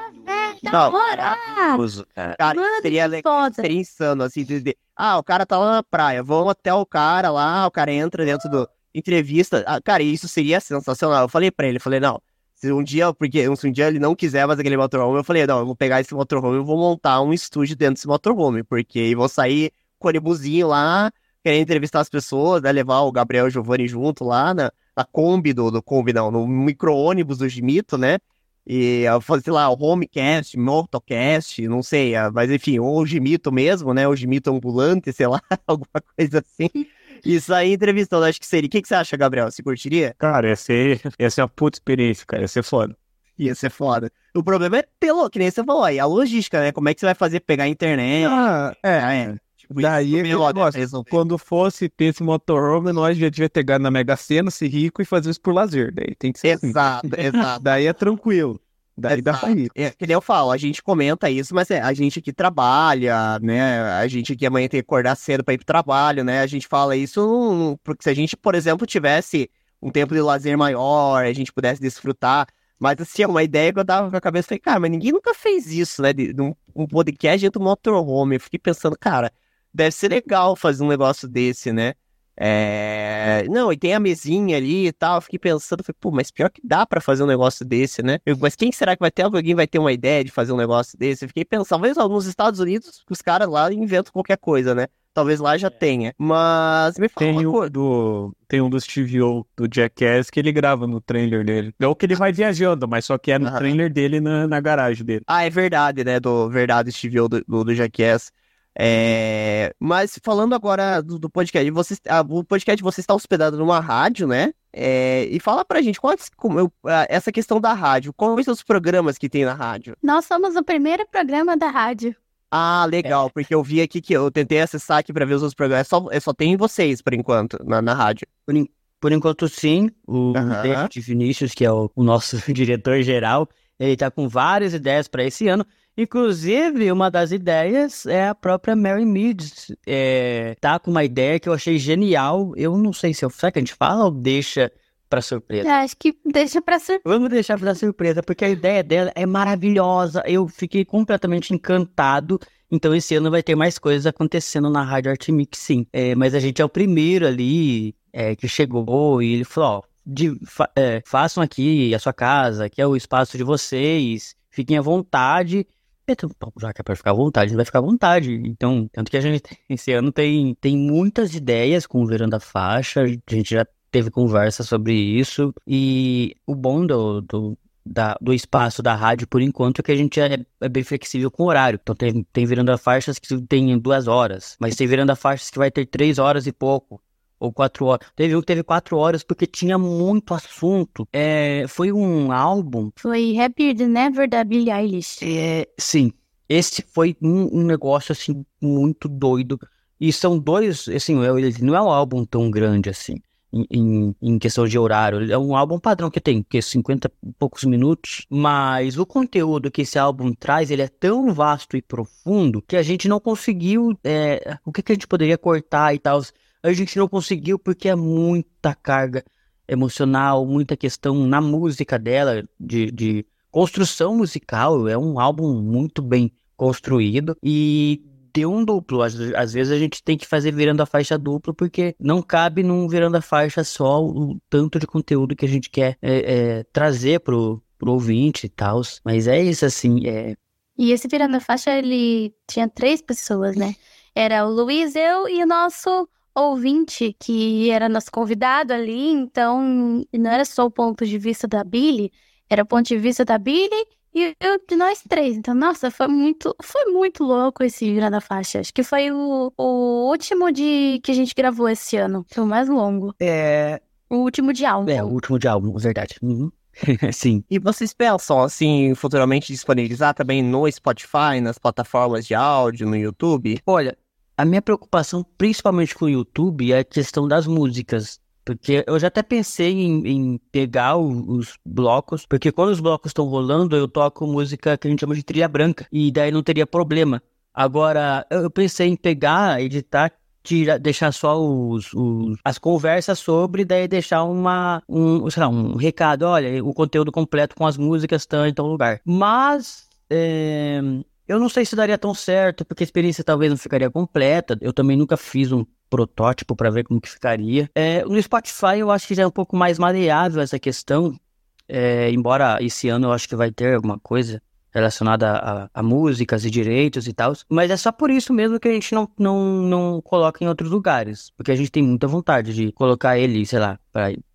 Não, cara, cara Mano, seria legal, seria insano, assim, de, de, ah, o cara tá lá na praia, vamos até o cara lá, o cara entra dentro do entrevista, ah, cara, isso seria sensacional. Eu falei pra ele, falei, não, se um dia, porque se um dia ele não quiser mais aquele motorhome, eu falei, não, eu vou pegar esse motorhome e vou montar um estúdio dentro desse motorhome, porque eu vou sair com o ônibusinho lá, querer entrevistar as pessoas, né, levar o Gabriel e o Giovanni junto lá na, na Kombi do, do Kombi, não, no micro-ônibus do Gimito, né, e fazer lá o Homecast, Motocast, não sei, mas enfim, ou o Gimito mesmo, né, o Gimito ambulante, sei lá, alguma coisa assim. Isso aí, entrevistando, acho que seria. O que, que você acha, Gabriel? Você curtiria? Cara, ia ser, ia ser uma puta experiência, cara. Ia ser foda. Ia ser foda. O problema é pelo, que nem você falou aí, a logística, né? Como é que você vai fazer pegar a internet? Ah, é. Ah, é. Tipo, Daí, é negócio, quando fosse ter esse motorhome, nós já devia ter ganho na Mega Sena, ser rico e fazer isso por lazer. Daí tem que ser Exato, assim. exato. Daí é tranquilo. Daí dá pra ir. É, que nem eu falo, a gente comenta isso, mas é, a gente que trabalha, né? A gente que amanhã tem que acordar cedo pra ir pro trabalho, né? A gente fala isso porque se a gente, por exemplo, tivesse um tempo de lazer maior, a gente pudesse desfrutar. Mas assim, é uma ideia que eu tava com a cabeça, falei, cara, mas ninguém nunca fez isso, né? De, de um, um podcast dentro do motorhome. Eu fiquei pensando, cara, deve ser legal fazer um negócio desse, né? É... Não, e tem a mesinha ali e tal. Eu fiquei pensando, falei, pô, mas pior que dá para fazer um negócio desse, né? Eu, mas quem será que vai ter? Alguém vai ter uma ideia de fazer um negócio desse? Eu fiquei pensando, talvez nos Estados Unidos os caras lá inventam qualquer coisa, né? Talvez lá já é. tenha. Mas me fala tem um do Tem um do Steve O, do Jackass, que ele grava no trailer dele. É o que ele vai viajando, mas só que é no uhum. trailer dele na, na garagem dele. Ah, é verdade, né? Do verdade Steve O do, do, do Jackass. É, mas falando agora do, do podcast, você, a, o podcast você está hospedado numa rádio, né? É, e fala pra gente, qual, como, essa questão da rádio, quais são os programas que tem na rádio? Nós somos o primeiro programa da rádio. Ah, legal, é. porque eu vi aqui que eu tentei acessar aqui para ver os outros programas. É só, é só tem vocês, por enquanto, na, na rádio. Por, por enquanto, sim. O uhum. David Vinícius, que é o, o nosso diretor-geral, ele tá com várias ideias para esse ano. Inclusive, uma das ideias é a própria Mary Meads. É, tá com uma ideia que eu achei genial. Eu não sei se eu. Será que a gente fala ou deixa pra surpresa? acho que deixa pra surpresa. Vamos deixar pra surpresa, porque a ideia dela é maravilhosa. Eu fiquei completamente encantado. Então, esse ano vai ter mais coisas acontecendo na Rádio Art Mix, sim. É, mas a gente é o primeiro ali é, que chegou e ele falou: ó, de, fa é, façam aqui a sua casa, que é o espaço de vocês, fiquem à vontade. Já que é pra ficar à vontade, a gente vai ficar à vontade. Então, tanto que a gente, esse ano, tem, tem muitas ideias com o Verão Faixa, a gente já teve conversa sobre isso, e o bom do, do, da, do espaço da rádio, por enquanto, é que a gente é, é bem flexível com o horário. Então, tem, tem Verão Faixas que tem duas horas, mas tem Verão Faixas que vai ter três horas e pouco ou quatro horas. Teve um que teve quatro horas porque tinha muito assunto. É, foi um álbum. Foi Happier Than Ever da Billie Eilish. É, sim. Esse foi um, um, negócio assim muito doido. E são dois, assim, ele não é um álbum tão grande assim. Em, em, questão de horário. É um álbum padrão que tem, que 50 e poucos minutos, mas o conteúdo que esse álbum traz, ele é tão vasto e profundo que a gente não conseguiu, é, o que, que a gente poderia cortar e tal a gente não conseguiu porque é muita carga emocional, muita questão na música dela, de, de construção musical. É um álbum muito bem construído e deu um duplo. Às, às, vezes a gente tem que fazer virando a faixa duplo, porque não cabe num virando a faixa só o tanto de conteúdo que a gente quer é, é, trazer pro, pro ouvinte e tal. Mas é isso, assim. É... E esse virando a faixa, ele tinha três pessoas, né? Era o Luiz, eu e o nosso ouvinte que era nosso convidado ali, então não era só o ponto de vista da Billy, era o ponto de vista da Billy e eu, de nós três. Então, nossa, foi muito, foi muito louco esse Vira da Faixa. Acho que foi o, o último de que a gente gravou esse ano. Foi o mais longo. É. O último de álbum. É, o último de álbum, verdade. Uhum. Sim. E vocês pensam, assim, futuramente disponibilizar também no Spotify, nas plataformas de áudio, no YouTube? Olha, a minha preocupação, principalmente com o YouTube, é a questão das músicas. Porque eu já até pensei em, em pegar os blocos, porque quando os blocos estão rolando, eu toco música que a gente chama de trilha branca, e daí não teria problema. Agora, eu pensei em pegar, editar, tira, deixar só os, os, as conversas sobre, daí deixar uma, um, sei lá, um recado, olha, o conteúdo completo com as músicas estão em tal lugar. Mas, é, eu não sei se daria tão certo, porque a experiência talvez não ficaria completa. Eu também nunca fiz um protótipo para ver como que ficaria. É, no Spotify eu acho que já é um pouco mais maleável essa questão. É, embora esse ano eu acho que vai ter alguma coisa relacionada a, a, músicas e direitos e tal. Mas é só por isso mesmo que a gente não, não, não coloca em outros lugares. Porque a gente tem muita vontade de colocar ele, sei lá,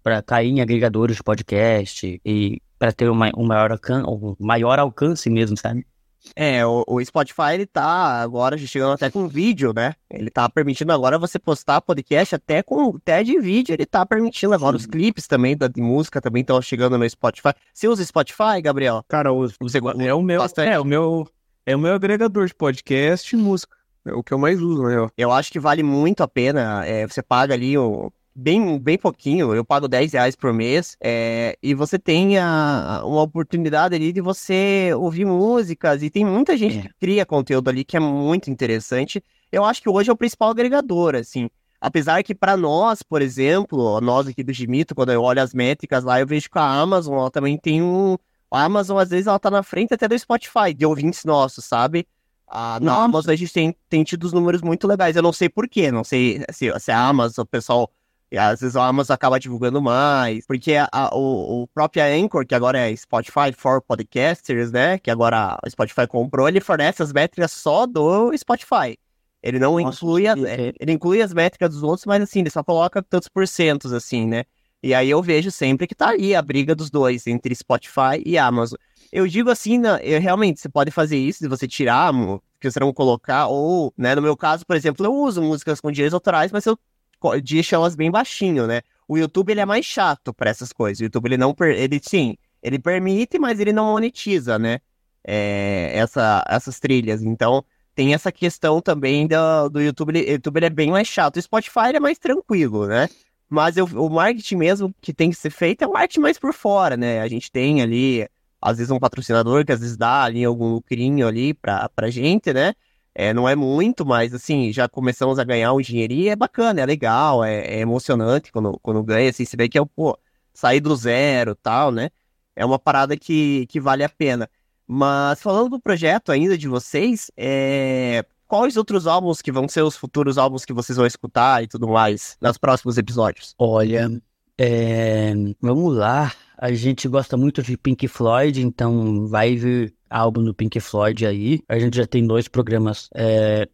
para cair em agregadores de podcast e para ter uma, um, maior um maior alcance mesmo, sabe? É, o, o, Spotify, ele tá agora chegando até com vídeo, né? Ele tá permitindo agora você postar podcast até com até de vídeo, ele tá permitindo agora Sim. os clipes também da de música também estão chegando no Spotify. Você usa Spotify, Gabriel? Cara, eu uso. Você é o meu, bastante. é o meu é o meu agregador de podcast e música. É o que eu mais uso, né? Eu acho que vale muito a pena. É, você paga ali o bem, bem pouquinho, eu pago 10 reais por mês, é, e você tem a, uma oportunidade ali de você ouvir músicas, e tem muita gente é. que cria conteúdo ali que é muito interessante. Eu acho que hoje é o principal agregador, assim. Apesar que para nós, por exemplo, nós aqui do Gimito, quando eu olho as métricas lá, eu vejo que a Amazon ela também tem um. A Amazon, às vezes, ela tá na frente até do Spotify, de ouvintes nossos, sabe? Ah, na Amazon a gente tem, tem tido os números muito legais. Eu não sei porquê, não sei se, se a Amazon, o pessoal e às vezes a Amazon acaba divulgando mais, porque a, a, o, o próprio Anchor, que agora é Spotify for Podcasters, né? Que agora o Spotify comprou, ele fornece as métricas só do Spotify. Ele não Nossa, inclui, as, ele inclui as métricas dos outros, mas assim, ele só coloca tantos porcentos, assim, né? E aí eu vejo sempre que tá aí a briga dos dois, entre Spotify e Amazon. Eu digo assim, né, eu, realmente, você pode fazer isso, se você tirar, que você não colocar, ou, né, no meu caso, por exemplo, eu uso músicas com direitos autorais, mas eu deixa elas bem baixinho, né? O YouTube ele é mais chato para essas coisas. O YouTube ele não ele sim, ele permite, mas ele não monetiza, né? É, essa, essas trilhas. Então tem essa questão também do, do YouTube. O YouTube ele é bem mais chato. O Spotify é mais tranquilo, né? Mas eu, o marketing mesmo que tem que ser feito é o marketing mais por fora, né? A gente tem ali, às vezes, um patrocinador que às vezes dá ali algum lucrinho ali pra, pra gente, né? É, não é muito, mas assim, já começamos a ganhar um dinheirinho, é bacana, é legal, é, é emocionante quando, quando ganha, assim, você vê que é, pô, sair do zero tal, né? É uma parada que, que vale a pena. Mas falando do projeto ainda de vocês, é quais outros álbuns que vão ser os futuros álbuns que vocês vão escutar e tudo mais nos próximos episódios? Olha, é... vamos lá. A gente gosta muito de Pink Floyd, então vai vir álbum do Pink Floyd aí. A gente já tem dois programas é,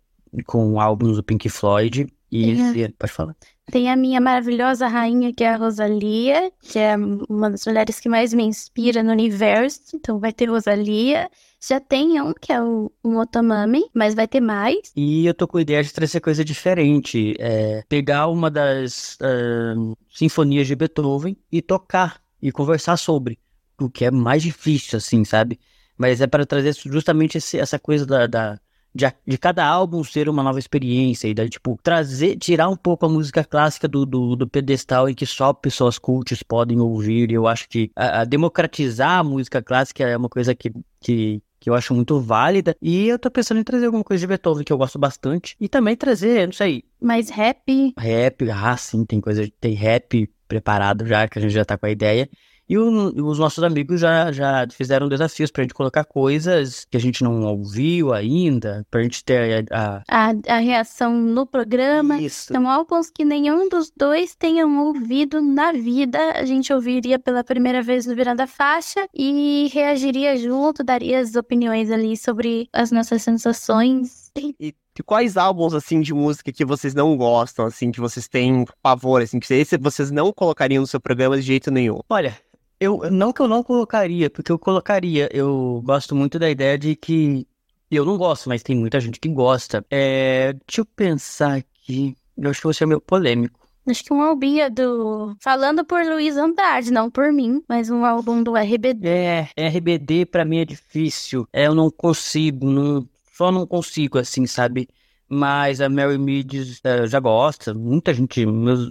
com álbuns do Pink Floyd. E é. pode falar. Tem a minha maravilhosa rainha, que é a Rosalia, que é uma das mulheres que mais me inspira no universo. Então vai ter Rosalia. Já tem um, que é o, o Motomami, mas vai ter mais. E eu tô com a ideia de trazer coisa diferente. É, pegar uma das uh, sinfonias de Beethoven e tocar e conversar sobre. O que é mais difícil, assim, sabe? Mas é para trazer justamente esse, essa coisa da, da de, de, cada álbum ser uma nova experiência e daí, tipo, trazer, tirar um pouco a música clássica do, do, do pedestal em que só pessoas cultas podem ouvir. E eu acho que a, a democratizar a música clássica é uma coisa que, que, que eu acho muito válida. E eu tô pensando em trazer alguma coisa de Beethoven que eu gosto bastante. E também trazer, não sei. Mais rap. Rap, ah, sim, tem coisa, tem rap preparado já, que a gente já tá com a ideia. E o, os nossos amigos já, já fizeram desafios pra gente colocar coisas que a gente não ouviu ainda, pra gente ter a. A, a reação no programa. Isso. São álbuns que nenhum dos dois tenham ouvido na vida. A gente ouviria pela primeira vez no Virando a Faixa e reagiria junto, daria as opiniões ali sobre as nossas sensações. E quais álbuns, assim, de música que vocês não gostam, assim, que vocês têm pavor, assim, que vocês não colocariam no seu programa de jeito nenhum? Olha, eu, não que eu não colocaria, porque eu colocaria. Eu gosto muito da ideia de que. Eu não gosto, mas tem muita gente que gosta. É, deixa eu pensar aqui. Eu acho que você é meio polêmico. Acho que um álbum do. Falando por Luiz Andrade, não por mim, mas um álbum do RBD. É, RBD pra mim é difícil. É, eu não consigo, não, só não consigo, assim, sabe? Mas a Mary Meads é, já gosta, muita gente, meus,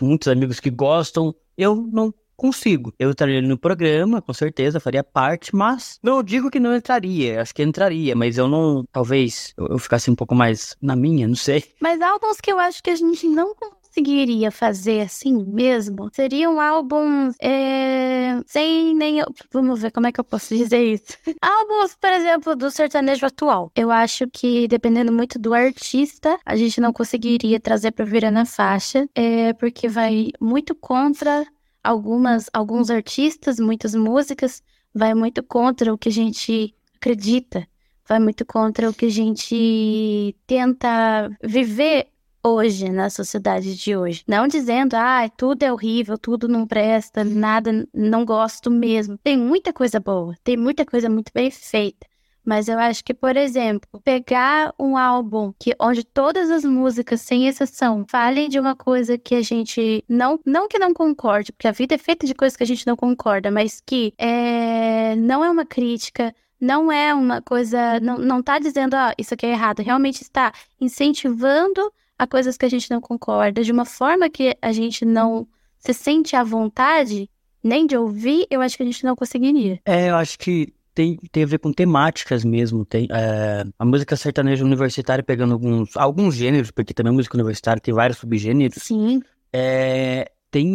muitos amigos que gostam. Eu não Consigo. Eu entraria no programa, com certeza, faria parte, mas não digo que não entraria. Acho que entraria, mas eu não. Talvez eu, eu ficasse um pouco mais na minha, não sei. Mas álbuns que eu acho que a gente não conseguiria fazer assim mesmo seriam álbuns é, sem nem. Vamos ver como é que eu posso dizer isso. álbuns, por exemplo, do sertanejo atual. Eu acho que, dependendo muito do artista, a gente não conseguiria trazer pra virar na faixa, é, porque vai muito contra algumas, alguns artistas, muitas músicas, vai muito contra o que a gente acredita, vai muito contra o que a gente tenta viver hoje, na sociedade de hoje. Não dizendo, ah, tudo é horrível, tudo não presta, nada, não gosto mesmo. Tem muita coisa boa, tem muita coisa muito bem feita. Mas eu acho que, por exemplo, pegar um álbum que onde todas as músicas, sem exceção, falem de uma coisa que a gente não, não que não concorde, porque a vida é feita de coisas que a gente não concorda, mas que é, não é uma crítica, não é uma coisa, não, não tá dizendo, ah, isso aqui é errado, realmente está incentivando a coisas que a gente não concorda, de uma forma que a gente não se sente à vontade nem de ouvir, eu acho que a gente não conseguiria. É, eu acho que tem, tem a ver com temáticas mesmo. Tem é, a música sertaneja universitária pegando alguns, alguns gêneros, porque também a música universitária tem vários subgêneros. Sim. É, tem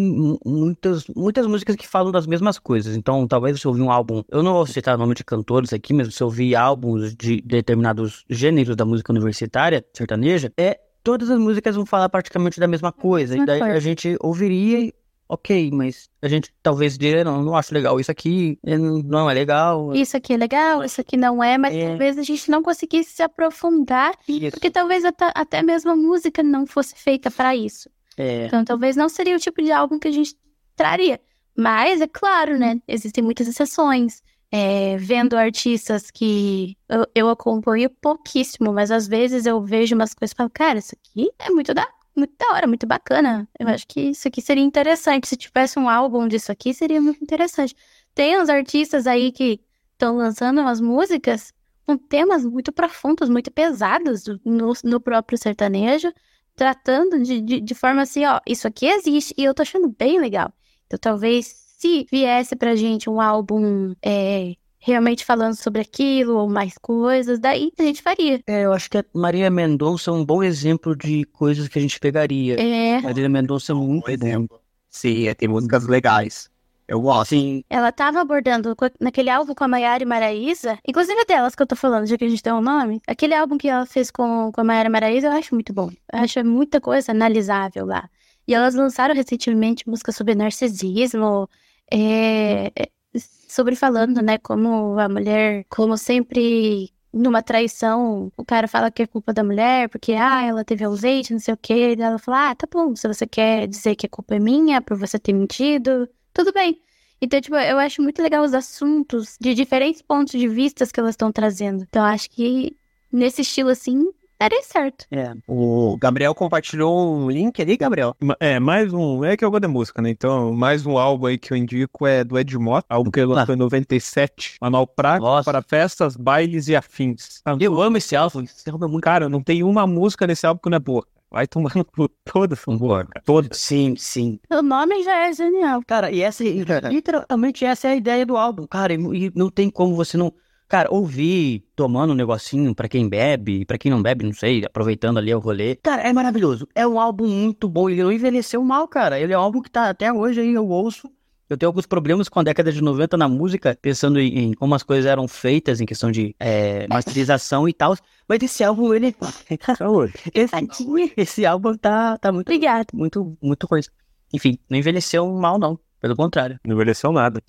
muitas, muitas músicas que falam das mesmas coisas. Então, talvez você ouvir um álbum. Eu não vou citar o nome de cantores aqui, mas se ouvir álbuns de determinados gêneros da música universitária, sertaneja, é. Todas as músicas vão falar praticamente da mesma coisa. E daí a gente ouviria ok, mas a gente talvez diga, não, não acho legal isso aqui, eh, não é legal. Isso aqui é legal, isso aqui não é, mas é. talvez a gente não conseguisse se aprofundar, isso. porque talvez até, até mesmo a música não fosse feita para isso. É. Então talvez não seria o tipo de álbum que a gente traria. Mas, é claro, né, existem muitas exceções. É, vendo artistas que eu, eu acompanho pouquíssimo, mas às vezes eu vejo umas coisas e falo, cara, isso aqui é muito da muito da hora, muito bacana. Eu acho que isso aqui seria interessante. Se tivesse um álbum disso aqui, seria muito interessante. Tem uns artistas aí que estão lançando umas músicas com temas muito profundos, muito pesados no, no próprio sertanejo, tratando de, de, de, forma assim, ó, isso aqui existe e eu tô achando bem legal. Então talvez se viesse pra gente um álbum é, realmente falando sobre aquilo ou mais coisas, daí a gente faria. É, eu acho que a Maria Mendonça é um bom exemplo de coisas que a gente pegaria. É. Maria Mendonça é um exemplo. Sim, é, tem músicas legais. Eu gosto. Sim. Ela tava abordando naquele álbum com a Maiara e Maraísa, inclusive é delas que eu tô falando, já que a gente tem um nome. Aquele álbum que ela fez com, com a Maiara e Maraísa, eu acho muito bom. Eu acho muita coisa analisável lá. E elas lançaram recentemente música sobre narcisismo, é, é, sobre falando, né, como a mulher, como sempre numa traição, o cara fala que é culpa da mulher, porque, ah, ela teve ausente, não sei o quê, e ela fala, ah, tá bom, se você quer dizer que a culpa é minha por você ter mentido, tudo bem. Então, tipo, eu acho muito legal os assuntos de diferentes pontos de vista que elas estão trazendo. Então, acho que nesse estilo assim, daria certo. É. O Gabriel compartilhou um link ali, Gabriel? É, mais um. É que eu gosto de música, né? Então, mais um álbum aí que eu indico é do Ed Mota, álbum que ele lançou ah. em 97. Manual prático para festas, bailes e afins. Eu amo esse álbum. Esse álbum é muito... Cara, não tem uma música nesse álbum que não é boa. Vai tomando por todas são boas, Todas. Sim, sim. O nome já é genial. Cara, e essa, literalmente, essa é a ideia do álbum, cara. E não tem como você não. Cara, ouvir tomando um negocinho para quem bebe, para quem não bebe, não sei, aproveitando ali o rolê. Cara, é maravilhoso. É um álbum muito bom. Ele não envelheceu mal, cara. Ele é um álbum que tá até hoje aí, eu ouço. Eu tenho alguns problemas com a década de 90 na música, pensando em, em como as coisas eram feitas em questão de é, masterização e tal. Mas esse álbum, ele. esse, esse álbum tá, tá muito. Obrigado. Muito, muito coisa. Enfim, não envelheceu mal, não. Pelo contrário. Não envelheceu nada.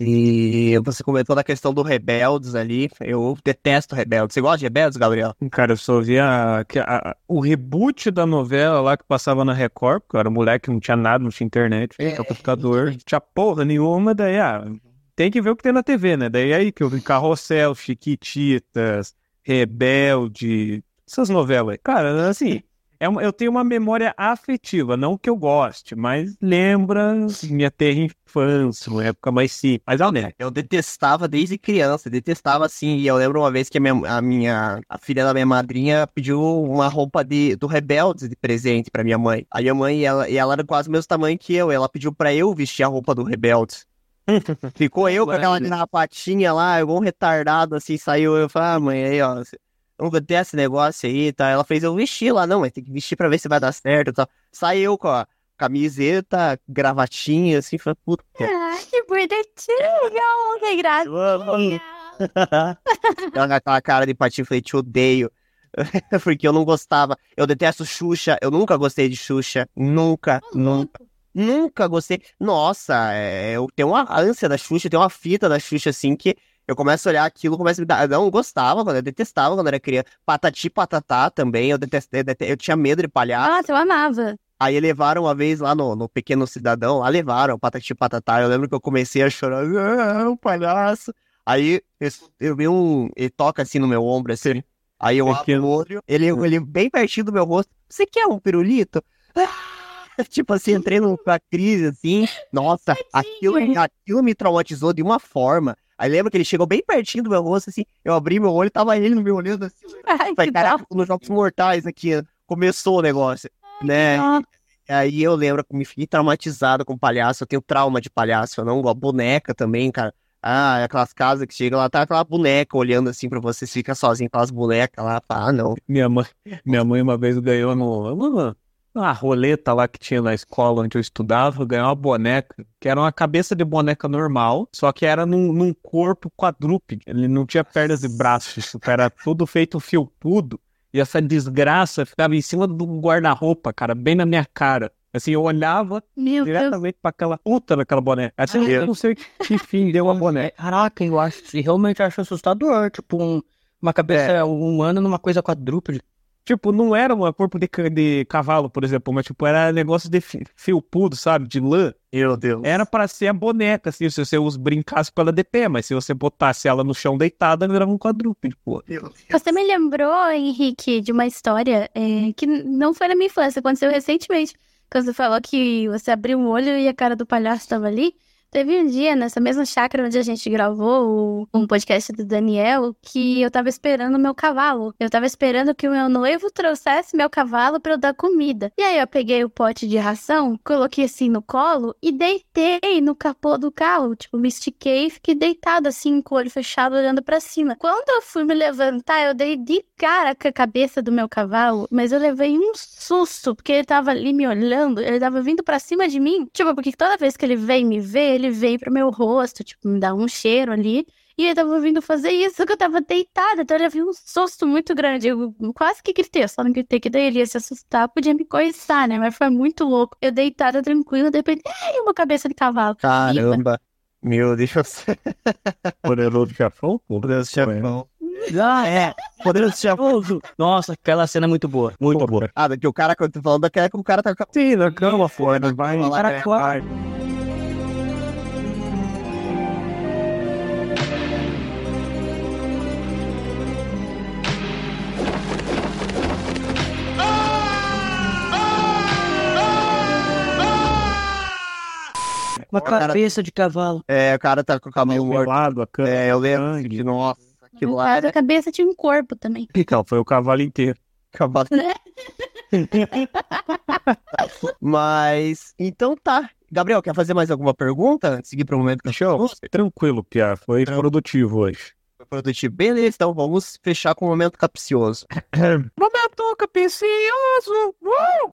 E você comentou da questão do Rebeldes ali. Eu detesto Rebeldes. Você gosta de Rebeldes, Gabriel? Cara, eu só via a, a, o reboot da novela lá que passava na Record, porque eu era moleque, não tinha nada, não tinha internet, não tinha computador, não tinha porra nenhuma. Daí, ah, tem que ver o que tem na TV, né? Daí aí que eu vi Carrossel, Chiquititas, Rebelde, essas novelas aí. Cara, assim, é uma, eu tenho uma memória afetiva, não que eu goste, mas lembra minha terra infância, uma época mais simples. Mas é Eu detestava desde criança, detestava assim. E eu lembro uma vez que a minha, a, minha, a filha da minha madrinha pediu uma roupa de, do Rebeldes de presente pra minha mãe. Aí a mãe, ela, e ela era quase o mesmo tamanho que eu, ela pediu pra eu vestir a roupa do Rebeldes. Ficou eu com aquela patinha lá, igual um retardado, assim, saiu. Eu falei, ah, mãe, aí, ó, eu vou ter esse negócio aí, tá? Ela fez eu vestir lá, não, mas tem que vestir pra ver se vai dar certo, tá? Saiu com a camiseta, gravatinha, assim, foi puta. Ah, que bonitinho, que gracinha. Ela com aquela cara de patinho, falei, te odeio. Porque eu não gostava, eu detesto Xuxa, eu nunca gostei de Xuxa, nunca, nunca. Nunca gostei. Nossa, é, eu tenho uma ânsia da Xuxa, eu tenho uma fita da Xuxa, assim, que eu começo a olhar aquilo, começo a me dar. Eu não gostava quando eu detestava quando era criança. Patati patatá também, eu detestei, eu tinha medo de palhaço. Nossa, eu amava. Aí levaram uma vez lá no, no Pequeno Cidadão, lá levaram Patati patatá. Eu lembro que eu comecei a chorar, ah, um palhaço. Aí eu, eu vi um. Ele toca assim no meu ombro, assim. Aí eu abro o olho, ele, ele bem pertinho do meu rosto. Você quer um pirulito? tipo assim, entrei numa crise assim. Nossa, aquilo, aquilo me traumatizou de uma forma. Aí lembra que ele chegou bem pertinho do meu rosto, assim, eu abri meu olho, tava ele no meu olhando assim. Ai, falei, caraca, nos Jogos Mortais aqui, começou o negócio, Ai, né? Aí eu lembro que me fiquei traumatizado com palhaço, eu tenho trauma de palhaço, eu não gosto, boneca também, cara. Ah, aquelas casas que chega lá, tá aquela boneca olhando assim pra você, fica sozinho com aquelas bonecas lá, ah, não. Minha mãe, minha mãe uma vez ganhou no, a roleta lá que tinha na escola onde eu estudava, ganhei uma boneca, que era uma cabeça de boneca normal, só que era num, num corpo quadrúpede. Ele não tinha pernas e braços, era tudo feito tudo E essa desgraça ficava em cima do guarda-roupa, cara, bem na minha cara. Assim, eu olhava Meu diretamente Deus. pra aquela puta daquela boneca. Assim, eu não sei que fim deu a boneca. Caraca, eu acho, realmente acho assustador. Tipo, um, uma cabeça é. humana numa coisa quadrúpede. Tipo, não era um corpo de, de cavalo, por exemplo, mas tipo, era negócio de felpudo, sabe? De lã. Meu Deus. Era para ser a boneca, assim, se você os brincasse com ela de pé, mas se você botasse ela no chão deitada, ela virava um quadrúpede, pô. Você me lembrou, Henrique, de uma história é, que não foi na minha infância, aconteceu recentemente. Quando você falou que você abriu o olho e a cara do palhaço estava ali. Teve um dia nessa mesma chácara onde a gente gravou um podcast do Daniel que eu tava esperando o meu cavalo. Eu tava esperando que o meu noivo trouxesse meu cavalo pra eu dar comida. E aí eu peguei o pote de ração, coloquei assim no colo e deitei no capô do carro. Tipo, me estiquei e fiquei deitada assim, com o olho fechado, olhando pra cima. Quando eu fui me levantar, eu dei de cara com a cabeça do meu cavalo, mas eu levei um susto, porque ele tava ali me olhando, ele tava vindo pra cima de mim. Tipo, porque toda vez que ele vem me ver, ele vem pro meu rosto, tipo, me dá um cheiro ali. E ele tava vindo fazer isso, que eu tava deitada, então eu levei um susto muito grande. Eu quase que gritei, eu só não gritei que daí ele ia se assustar, podia me coiçar, né? Mas foi muito louco. Eu deitada, tranquila, de repente, ai, uma cabeça de cavalo. Caramba. Meu, deixa eu ser. Poderoso chefão? Poderoso chefão. Ah, é. Poderoso. Nossa, aquela cena é muito boa. Muito boa. Ah, daqui o cara, quando eu tô falando daquela que o cara tá com a Sim, na cama, fora. Vai, vai, é, vai. Uma cara- cabeça de cavalo. É, o cara tá com o cabelo morto. A cama. É, eu lembro nossa, No lá caso, era a cabeça tinha um corpo também. Então, foi o cavalo inteiro. cavalo. Mas, então tá. Gabriel, quer fazer mais alguma pergunta antes de seguir pro momento do show? Tranquilo, Pia. Foi Tranquilo. produtivo hoje. Produtivo. Beleza, então vamos fechar com o momento capcioso. Momento capicioso!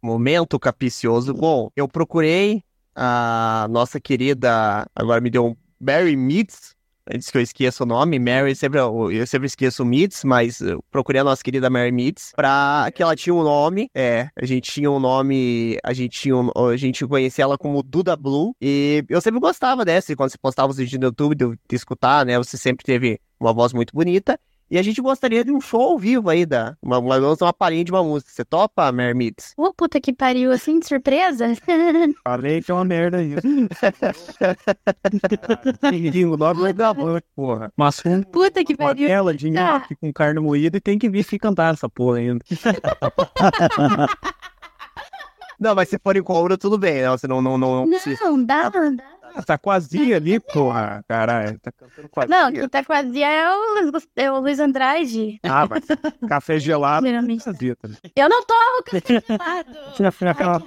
Momento capicioso. Bom, eu procurei a nossa querida. Agora me deu um Mary Meets. Antes que eu esqueça o nome, Mary, sempre, eu sempre esqueço Meets, mas procurei a nossa querida Mary Meets pra que ela tinha um nome. É, a gente tinha um nome, a gente tinha um, a gente conhecia ela como Duda Blue. E eu sempre gostava dessa, e quando você postava os vídeos no YouTube, de, de escutar, né? Você sempre teve uma voz muito bonita. E a gente gostaria de um show ao vivo aí, da, uma, uma, uma palhinha de uma música. Você topa, Meets? Ô, puta que pariu, assim, de surpresa? Falei que é uma merda isso. Pinguinho logo da boca, porra. Mas com puta que uma pariu. tela de nhoque com carne moída e tem que vir se cantar essa porra ainda. Não, mas se for em cobra, tudo bem, né? Você não, não, não, não precisa. Não, dá, não dá. Ah, Tá quase ali, porra. Caralho, tá cantando quase. Não, quem tá quase é o, Luiz- é o Luiz Andrade. Ah, mas café gelado. Fazia também. Eu não tomo café gelado.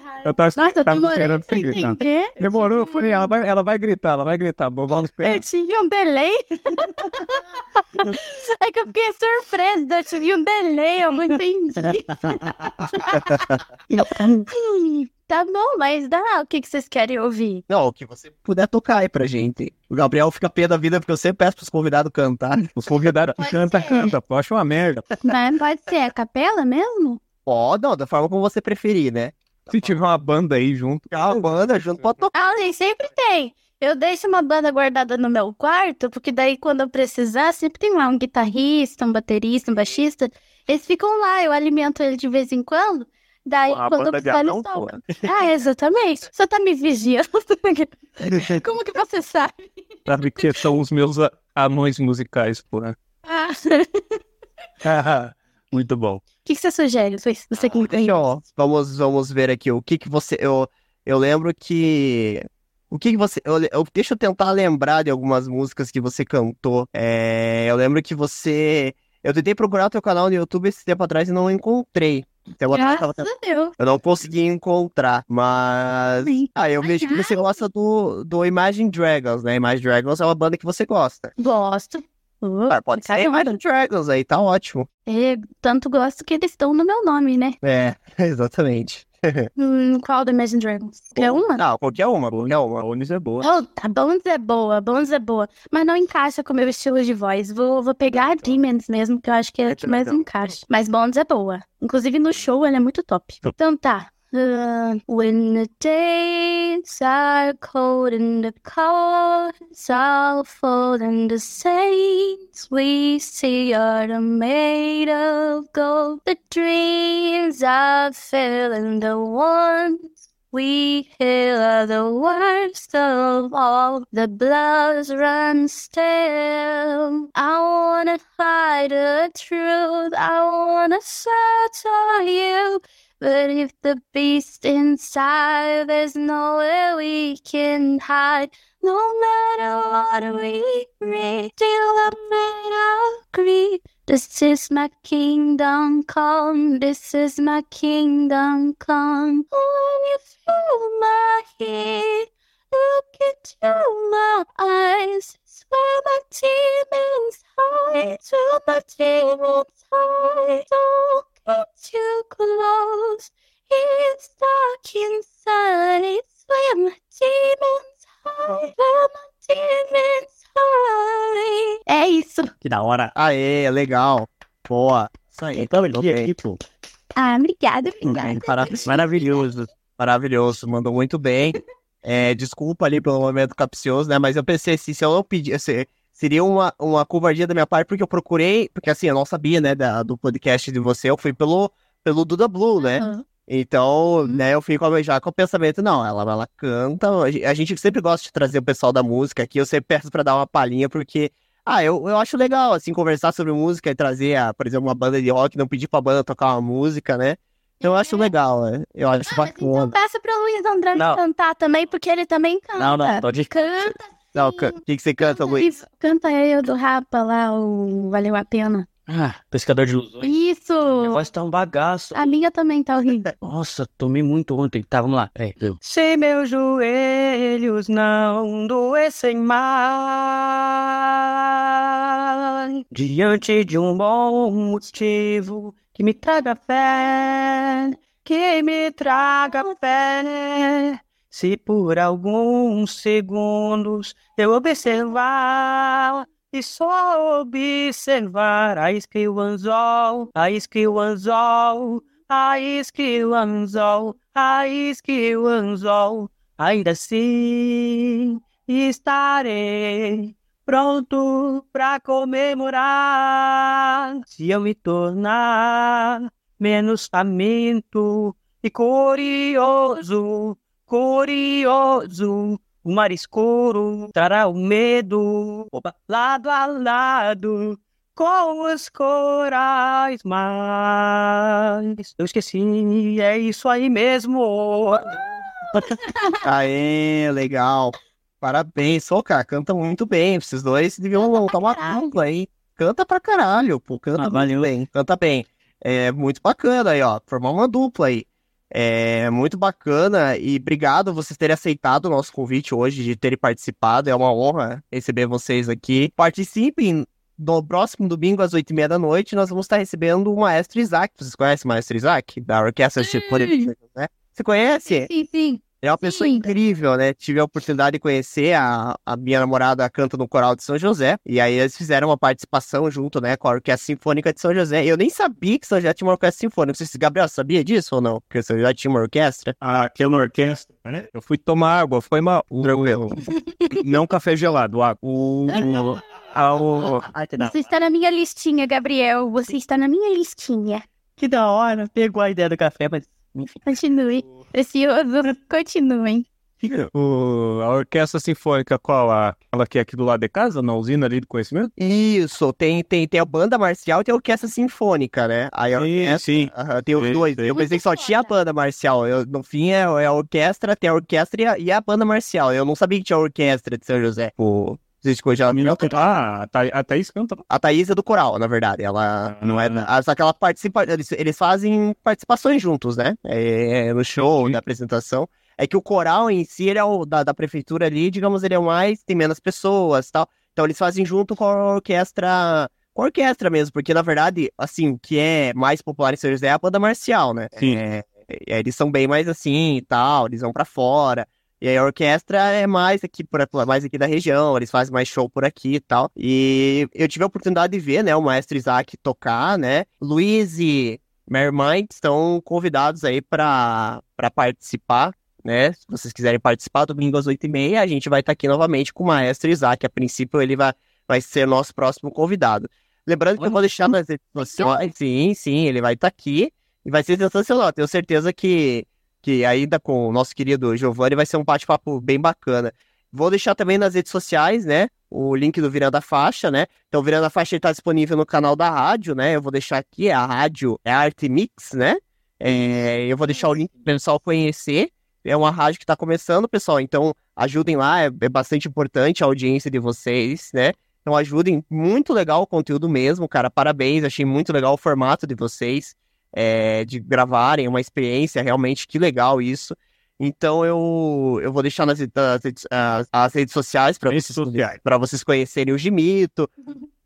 Ai. Eu tava, Nossa, eu tava demorei esperando pra você gritar. Demorou, eu falei, ela vai, ela vai gritar, ela vai gritar. Vamos esperar. Eu tive um delay. é que eu fiquei surpresa, eu tive um delay, eu não entendi. Tá bom, mas dá. O que, que vocês querem ouvir? Não, o que você puder tocar aí pra gente. O Gabriel fica pé da vida porque eu sempre peço pros convidados cantar. Os convidados Pode canta, ser. canta. Pô, acho uma merda. Mas pode ser a capela mesmo? Pode, não, da forma como você preferir, né? Se tiver uma banda aí junto. A banda junto pode tocar. Ah, nem sempre tem. Eu deixo uma banda guardada no meu quarto, porque daí quando eu precisar, sempre tem lá um guitarrista, um baterista, um baixista. Eles ficam lá, eu alimento ele de vez em quando. Daí, Uma quando eu banda de anão, eles tocam. Ah, exatamente. Você tá me vigiando. Como que você sabe? Sabe que são os meus a- anões musicais, porra. Ah, Muito bom. O que, que você sugere? Luiz? Você que Deixa eu- vamos, vamos ver aqui o que que você. Eu, eu lembro que. O que que você. Eu, eu- deixa eu tentar lembrar de algumas músicas que você cantou. É, eu lembro que você. Eu tentei procurar o teu canal no YouTube esse tempo atrás e não encontrei. Então, eu, tava Graças Deus. eu não consegui encontrar, mas. Sim. Ah, eu vejo que você gosta do, do Imagine Dragons, né? Imagine Dragons é uma banda que você gosta. Gosto. Uh, Ah, pode ser. Imagine Dragons aí, tá ótimo. é, tanto gosto que eles estão no meu nome, né? É, exatamente. Hum, qual do Imagine Dragons? É uma? Não, qualquer uma, qualquer A uma. Onis é boa. Oh, tá, Bones é boa, Bones é boa. Mas não encaixa com o meu estilo de voz. Vou, vou pegar a Demons mesmo, que eu acho que é a que mais Então. encaixa. Mas Bones é boa. Inclusive no show ela é muito top. Então tá. When the days are cold and the clouds are fall and the saints we see are made of gold. The dreams are filling the ones we hear are the worst of all. The blood runs still. I wanna hide the truth. I wanna settle you. But if the beast inside, there's nowhere we can hide. No matter what we read, till I'm made of greed. This is my kingdom come. This is my kingdom come. When you feel my heat, look into my eyes. Swear my demons hide. Swear my demons hide. Don't get too close. It's dark inside. Swear my demons hide. Swear my demons hide. É isso. Que da hora. Aê, legal. Boa. Isso aí. Então, aqui, pô. Ah, obrigada, obrigada. Mara- Maravilhoso. Maravilhoso, mandou muito bem. É, desculpa ali pelo momento capcioso, né? Mas eu pensei assim, se eu não pedir, se- seria uma, uma covardia da minha parte, porque eu procurei, porque assim, eu não sabia, né, da- do podcast de você, eu fui pelo, pelo Duda Blue, né? Aham. Então, né, eu fico já com o pensamento, não, ela, ela canta, a gen- a gente sempre gosta de trazer o pessoal da música aqui, eu sempre peço pra dar uma palhinha, porque, ah, eu, eu acho legal, assim, conversar sobre música e trazer, a, por exemplo, uma banda de rock, não pedir pra banda tocar uma música, né? Então eu acho legal, né? Eu acho Ah, então bacana. peça pro Luiz André Não. cantar também, porque ele também canta. Não, não, pode. Canta. Não, o que, que você canta, Luiz? Canta eu do Rapa lá, o Valeu a Pena. Ah, pescador de ilusões. Minha Isso! voz tá um bagaço. A minha também tá horrível. Nossa, tomei muito ontem. Tá, vamos lá. Peraí. Se meus joelhos não doessem mais diante de um bom motivo que me traga fé, que me traga fé. Se por alguns segundos eu observar e só observar a anzol, a anzol, a anzol, a anzol, ainda assim estarei pronto pra comemorar. Se eu me tornar menos faminto e curioso, curioso. O mar escuro trará o medo, opa, lado a lado, com os corais mais. Eu esqueci, é isso aí mesmo. Aê, legal. Parabéns, ô, cara, canta muito bem. Esses dois deviam montar uma dupla aí. Canta pra caralho, pô, canta Ah, valeu. bem, canta bem. É muito bacana aí, ó, formar uma dupla aí. É muito bacana e obrigado vocês terem aceitado o nosso convite hoje, de terem participado. É uma honra receber vocês aqui. Participem no próximo domingo, às oito e meia da noite, nós vamos estar recebendo o Maestro Isaac. Vocês conhecem o Maestro Isaac? Da Orquestra Sinfônica, né? Você conhece? Sim, sim. É uma pessoa Sim. incrível, né? Tive a oportunidade de conhecer a, a minha namorada canta no coral de São José. E aí eles fizeram uma participação junto, né, com a Orquestra Sinfônica de São José. Eu nem sabia que São José tinha uma orquestra sinfônica. Não sei se Gabriel sabia disso ou não? Que São José tinha uma orquestra. Aquela orquestra, né? Eu fui tomar água, foi mal. Tranquilo. Não café gelado, água. O, o, a- da, Você está na minha listinha, Gabriel. Você está na minha listinha. que da hora. Pegou a ideia do café, mas enfim. Continue. Precioso. Continuem. o- a orquestra sinfônica, qual? A, aquela que é aqui do lado de casa, na usina ali do conhecimento? Isso, tem, tem, tem a banda marcial e tem a orquestra sinfônica, né? Aí a Sim, orquestra, sim. Aham, tem os Sim, dois. sim. Eu pensei que só tinha a banda marcial. Eu, no fim é, é a orquestra, tem a orquestra e a, e a banda marcial. Eu não sabia que tinha a orquestra de São José. O, vocês já Ah, a, Tha- a Thaís canta. A Thaís é do coral, na verdade. Ela Ah. não é. ah, Só que ela participa. Eles, eles fazem participações juntos, né? É, no show, Entendi. na apresentação. É que o coral em si, ele é o da, da prefeitura ali, digamos, ele é o mais. Tem menos pessoas tal. Então eles fazem junto com a orquestra. Com a orquestra mesmo, porque na verdade, assim, o que é mais popular em São José é a banda marcial, né? Sim. É, é, eles são bem mais assim e tal, eles vão pra fora. E aí a orquestra é mais aqui, por, mais aqui da região, eles fazem mais show por aqui e tal. E eu tive a oportunidade de ver, né, o maestro Isaac tocar, né? Luiz e Mermind estão convidados aí para participar, né? Se vocês quiserem participar, domingo às oito e meia, a gente vai estar aqui novamente com o maestro Isaac. A princípio, ele vai, vai ser nosso próximo convidado. Lembrando que eu vou deixar nas redes sociais. Sim, sim, ele vai estar aqui e vai ser sensacional. Tenho certeza que, que ainda com o nosso querido Giovanni vai ser um bate-papo bem bacana. Vou deixar também nas redes sociais, né? O link do Virando a Faixa, né? Então, o Virando a Faixa está disponível no canal da rádio, né? Eu vou deixar aqui, a rádio é Arte Mix, né? É, eu vou deixar o link para o pessoal conhecer. É uma rádio que está começando, pessoal. Então, ajudem lá, é, é bastante importante a audiência de vocês, né? Então, ajudem. Muito legal o conteúdo mesmo, cara. Parabéns, achei muito legal o formato de vocês, é, de gravarem, uma experiência, realmente, que legal isso. Então eu, eu vou deixar nas, nas as, as, redes sociais para vocês, vocês conhecerem o Gimito,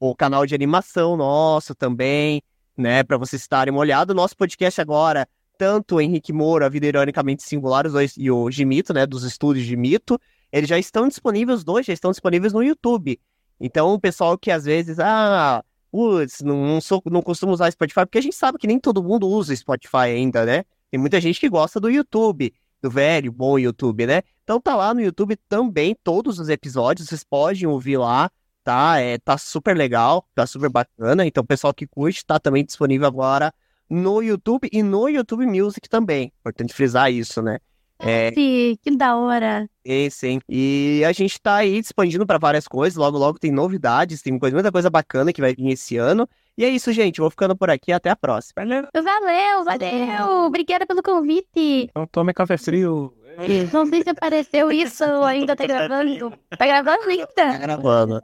o canal de animação nosso também, né? Para vocês estarem uma olhada. O nosso podcast agora, tanto o Henrique Moura, a Vida Ironicamente Singular, os dois, e o Gimito, né? Dos estúdios Gimito, eles já estão disponíveis, os dois já estão disponíveis no YouTube. Então o pessoal que às vezes, ah, putz, não, não, sou, não costumo usar Spotify, porque a gente sabe que nem todo mundo usa Spotify ainda, né? Tem muita gente que gosta do YouTube do velho, bom YouTube, né? Então tá lá no YouTube também todos os episódios, vocês podem ouvir lá, tá? É, tá super legal, tá super bacana. Então, pessoal que curte, tá também disponível agora no YouTube e no YouTube Music também. Importante frisar isso, né? É, sim, que da hora. É, sim. E a gente tá aí expandindo para várias coisas. Logo, logo tem novidades, tem coisa, muita coisa bacana que vai vir esse ano. E é isso, gente. vou ficando por aqui. Até a próxima. Valeu, valeu. valeu. Obrigada pelo convite. Então tome café frio. Não sei se apareceu isso ou ainda tá gravando. Tá gravando ainda? Tá gravando.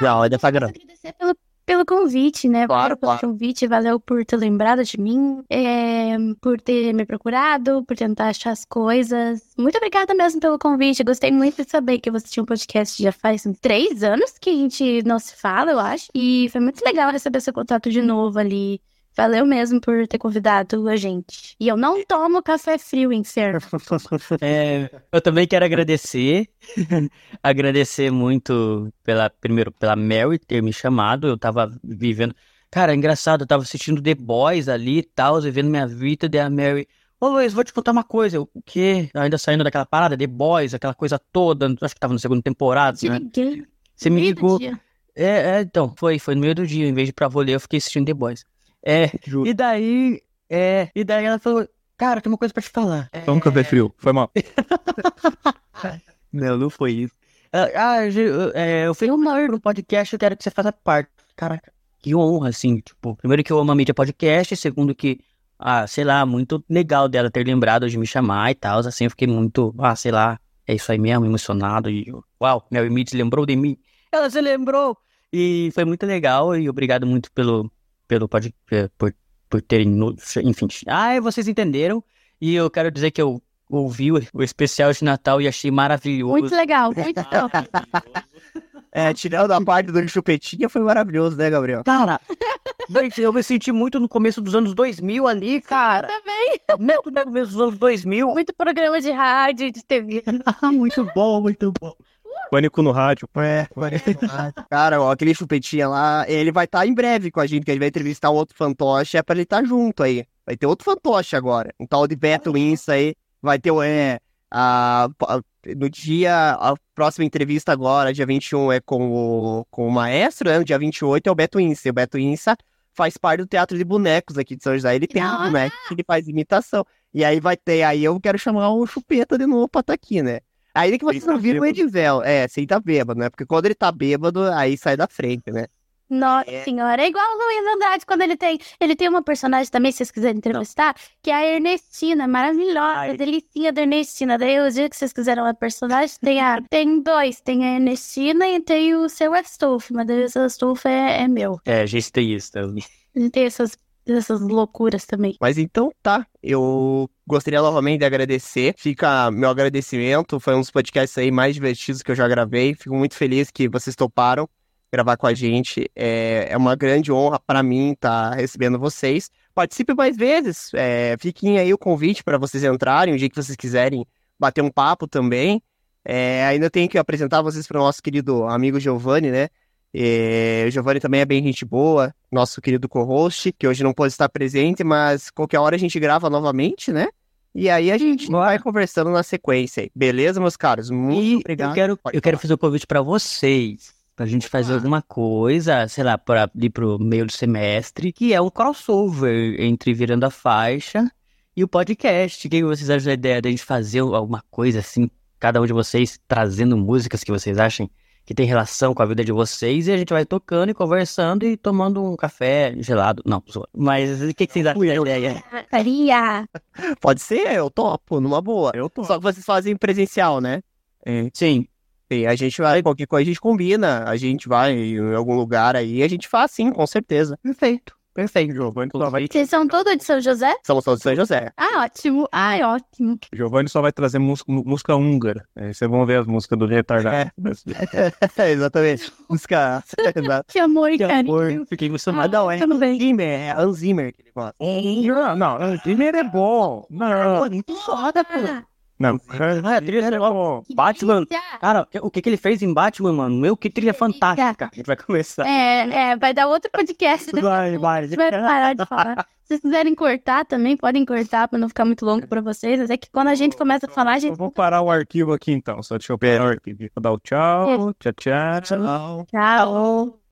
Não, ainda tá gravando. Agradecer pelo pelo convite, né? Claro, pelo claro. convite, valeu por ter lembrado de mim, é, por ter me procurado, por tentar achar as coisas. Muito obrigada mesmo pelo convite. Gostei muito de saber que você tinha um podcast já faz três anos que a gente não se fala, eu acho. E foi muito legal receber seu contato de novo ali. Valeu mesmo por ter convidado a gente. E eu não tomo café frio, inferno. É, eu também quero agradecer. agradecer muito pela, primeiro, pela Mary ter me chamado. Eu tava vivendo. Cara, é engraçado, eu tava assistindo The Boys ali e tal, vivendo minha vida, e a Mary. Ô Luiz, vou te contar uma coisa. Eu, o quê? Ainda saindo daquela parada, The Boys, aquela coisa toda. Acho que tava na segunda temporada, Te né? liguei. Você me ligou. É, é, então, foi, foi no meio do dia. Em vez de pra vôlei, eu fiquei assistindo The Boys. É, Juro. e daí, é, e daí ela falou, cara, tem uma coisa pra te falar. Toma café frio. Foi mal. Não, não foi isso. Ah, ah, eu- é, eu fui no podcast, eu quero que você faça parte. Caraca, que honra, assim, tipo, primeiro que eu amo a mídia podcast, segundo que, ah, sei lá, muito legal dela ter lembrado de me chamar e tal, assim, eu fiquei muito, ah, sei lá, é isso aí mesmo, emocionado, e uau, Mary Mead lembrou de mim, ela se lembrou, e foi muito legal, e obrigado muito pelo, pelo pod, eh, por, por terem, enfim, ah, vocês entenderam, e eu quero dizer que eu ouvi o, o especial de Natal e achei maravilhoso. Muito legal, muito top. É, tirando a parte do chupetinha, foi maravilhoso, né, Gabriel? Cara, gente, eu me senti muito no começo dos anos 2000 ali, cara. Também. Muito no começo dos anos 2000. Muito programa de rádio, de TV. muito bom, muito bom. Pânico no rádio. É, Cara, ó, aquele chupetinha lá, ele vai estar em breve com a gente, que a gente vai entrevistar um outro fantoche, é pra ele estar junto aí. Vai ter outro fantoche agora. Um tal de Beto Insta aí. Vai ter, o- é, a, a- no dia, a próxima entrevista agora, dia 21, é com o, com o maestro, né? No dia 28 é o Beto Insta. E o Beto Insta faz parte do Teatro de Bonecos aqui de São José. Ele tem um Ah! boneco que ele faz imitação. E aí vai ter, aí eu quero chamar o Chupeta de novo pra estar aqui, né? Ainda que vocês Sem tá não viram o. Edivel. É, sem tá bêbado, né? Porque quando ele tá bêbado, aí sai da frente, né? Nossa É. senhora, é igual o Luiz Andrade quando ele tem. Ele tem uma personagem também, se vocês quiserem entrevistar, que é a Ernestina, maravilhosa, Ai. a delicinha da Ernestina. Daí o dia que vocês quiserem uma personagem, tem a. Tem dois, tem a Ernestina e tem o seu Astolfo, mas daí o seu Astolfo é, é meu. É, gesteísta. Ele tem essas, essas loucuras também. Mas então tá, eu gostaria novamente de agradecer. Fica meu agradecimento. Foi um dos podcasts aí mais divertidos que eu já gravei. Fico muito feliz que vocês toparam gravar com a gente. É, é uma grande honra para mim estar recebendo vocês. Participe mais vezes. É, fiquem aí o convite para vocês entrarem, o dia que vocês quiserem bater um papo também. É, ainda tenho que apresentar vocês para o nosso querido amigo Giovanni, né? É, o Giovanni também é bem gente boa, nosso querido co-host, que hoje não pôde estar presente, mas qualquer hora a gente grava novamente, né? E aí a gente vai conversando na sequência aí. Beleza, meus caros? Muito E obrigado. eu quero, Pode eu quero fazer um convite pra vocês. Pra gente fazer alguma coisa, sei lá, para ir pro meio do semestre, que é um crossover entre Virando a Faixa e o podcast. O que vocês acham da ideia da gente fazer alguma coisa assim, cada um de vocês trazendo músicas que vocês achem que tem relação com a vida de vocês e a gente vai tocando e conversando e tomando um café gelado. Não, mas o que, que vocês acham da ideia? Faria. Pode ser, eu topo, numa boa. Eu tô. Só que vocês fazem presencial, né? É, Sim, Sim, a gente vai, qualquer coisa a gente combina, a gente vai em algum lugar aí, a gente faz sim, com certeza. Perfeito, perfeito. Giovanni só vai, Vocês são todos de São José? Somos todos de São José. Ah, ótimo. Ai, ótimo. Giovanni só vai trazer música, música húngara. Aí vocês vão ver as músicas do retardado. Exatamente. Música. Que amor e que carinho. amor. Fiquei emocionado, não, é. Tudo bem. Zimmer, é Hans Zimmer que ele gosta. Não, não, o Zimmer é bom. Não, Foda, pô. Não. Ah, trilha é bom. Batman. delícia. Cara, o que, que ele fez em Batman, mano? Meu, que trilha fantástica. A gente vai começar. É, é, vai dar outro podcast. né? Vai, vai. A gente vai parar de falar. Se vocês quiserem cortar também, podem cortar pra não ficar muito longo pra vocês. Mas é que quando a gente começa a falar, a Eu gente. vou parar o arquivo aqui então. Só deixa eu parar o arquivo. Vou dar o tchau. Tchau, tchau. Tchau. Tchau.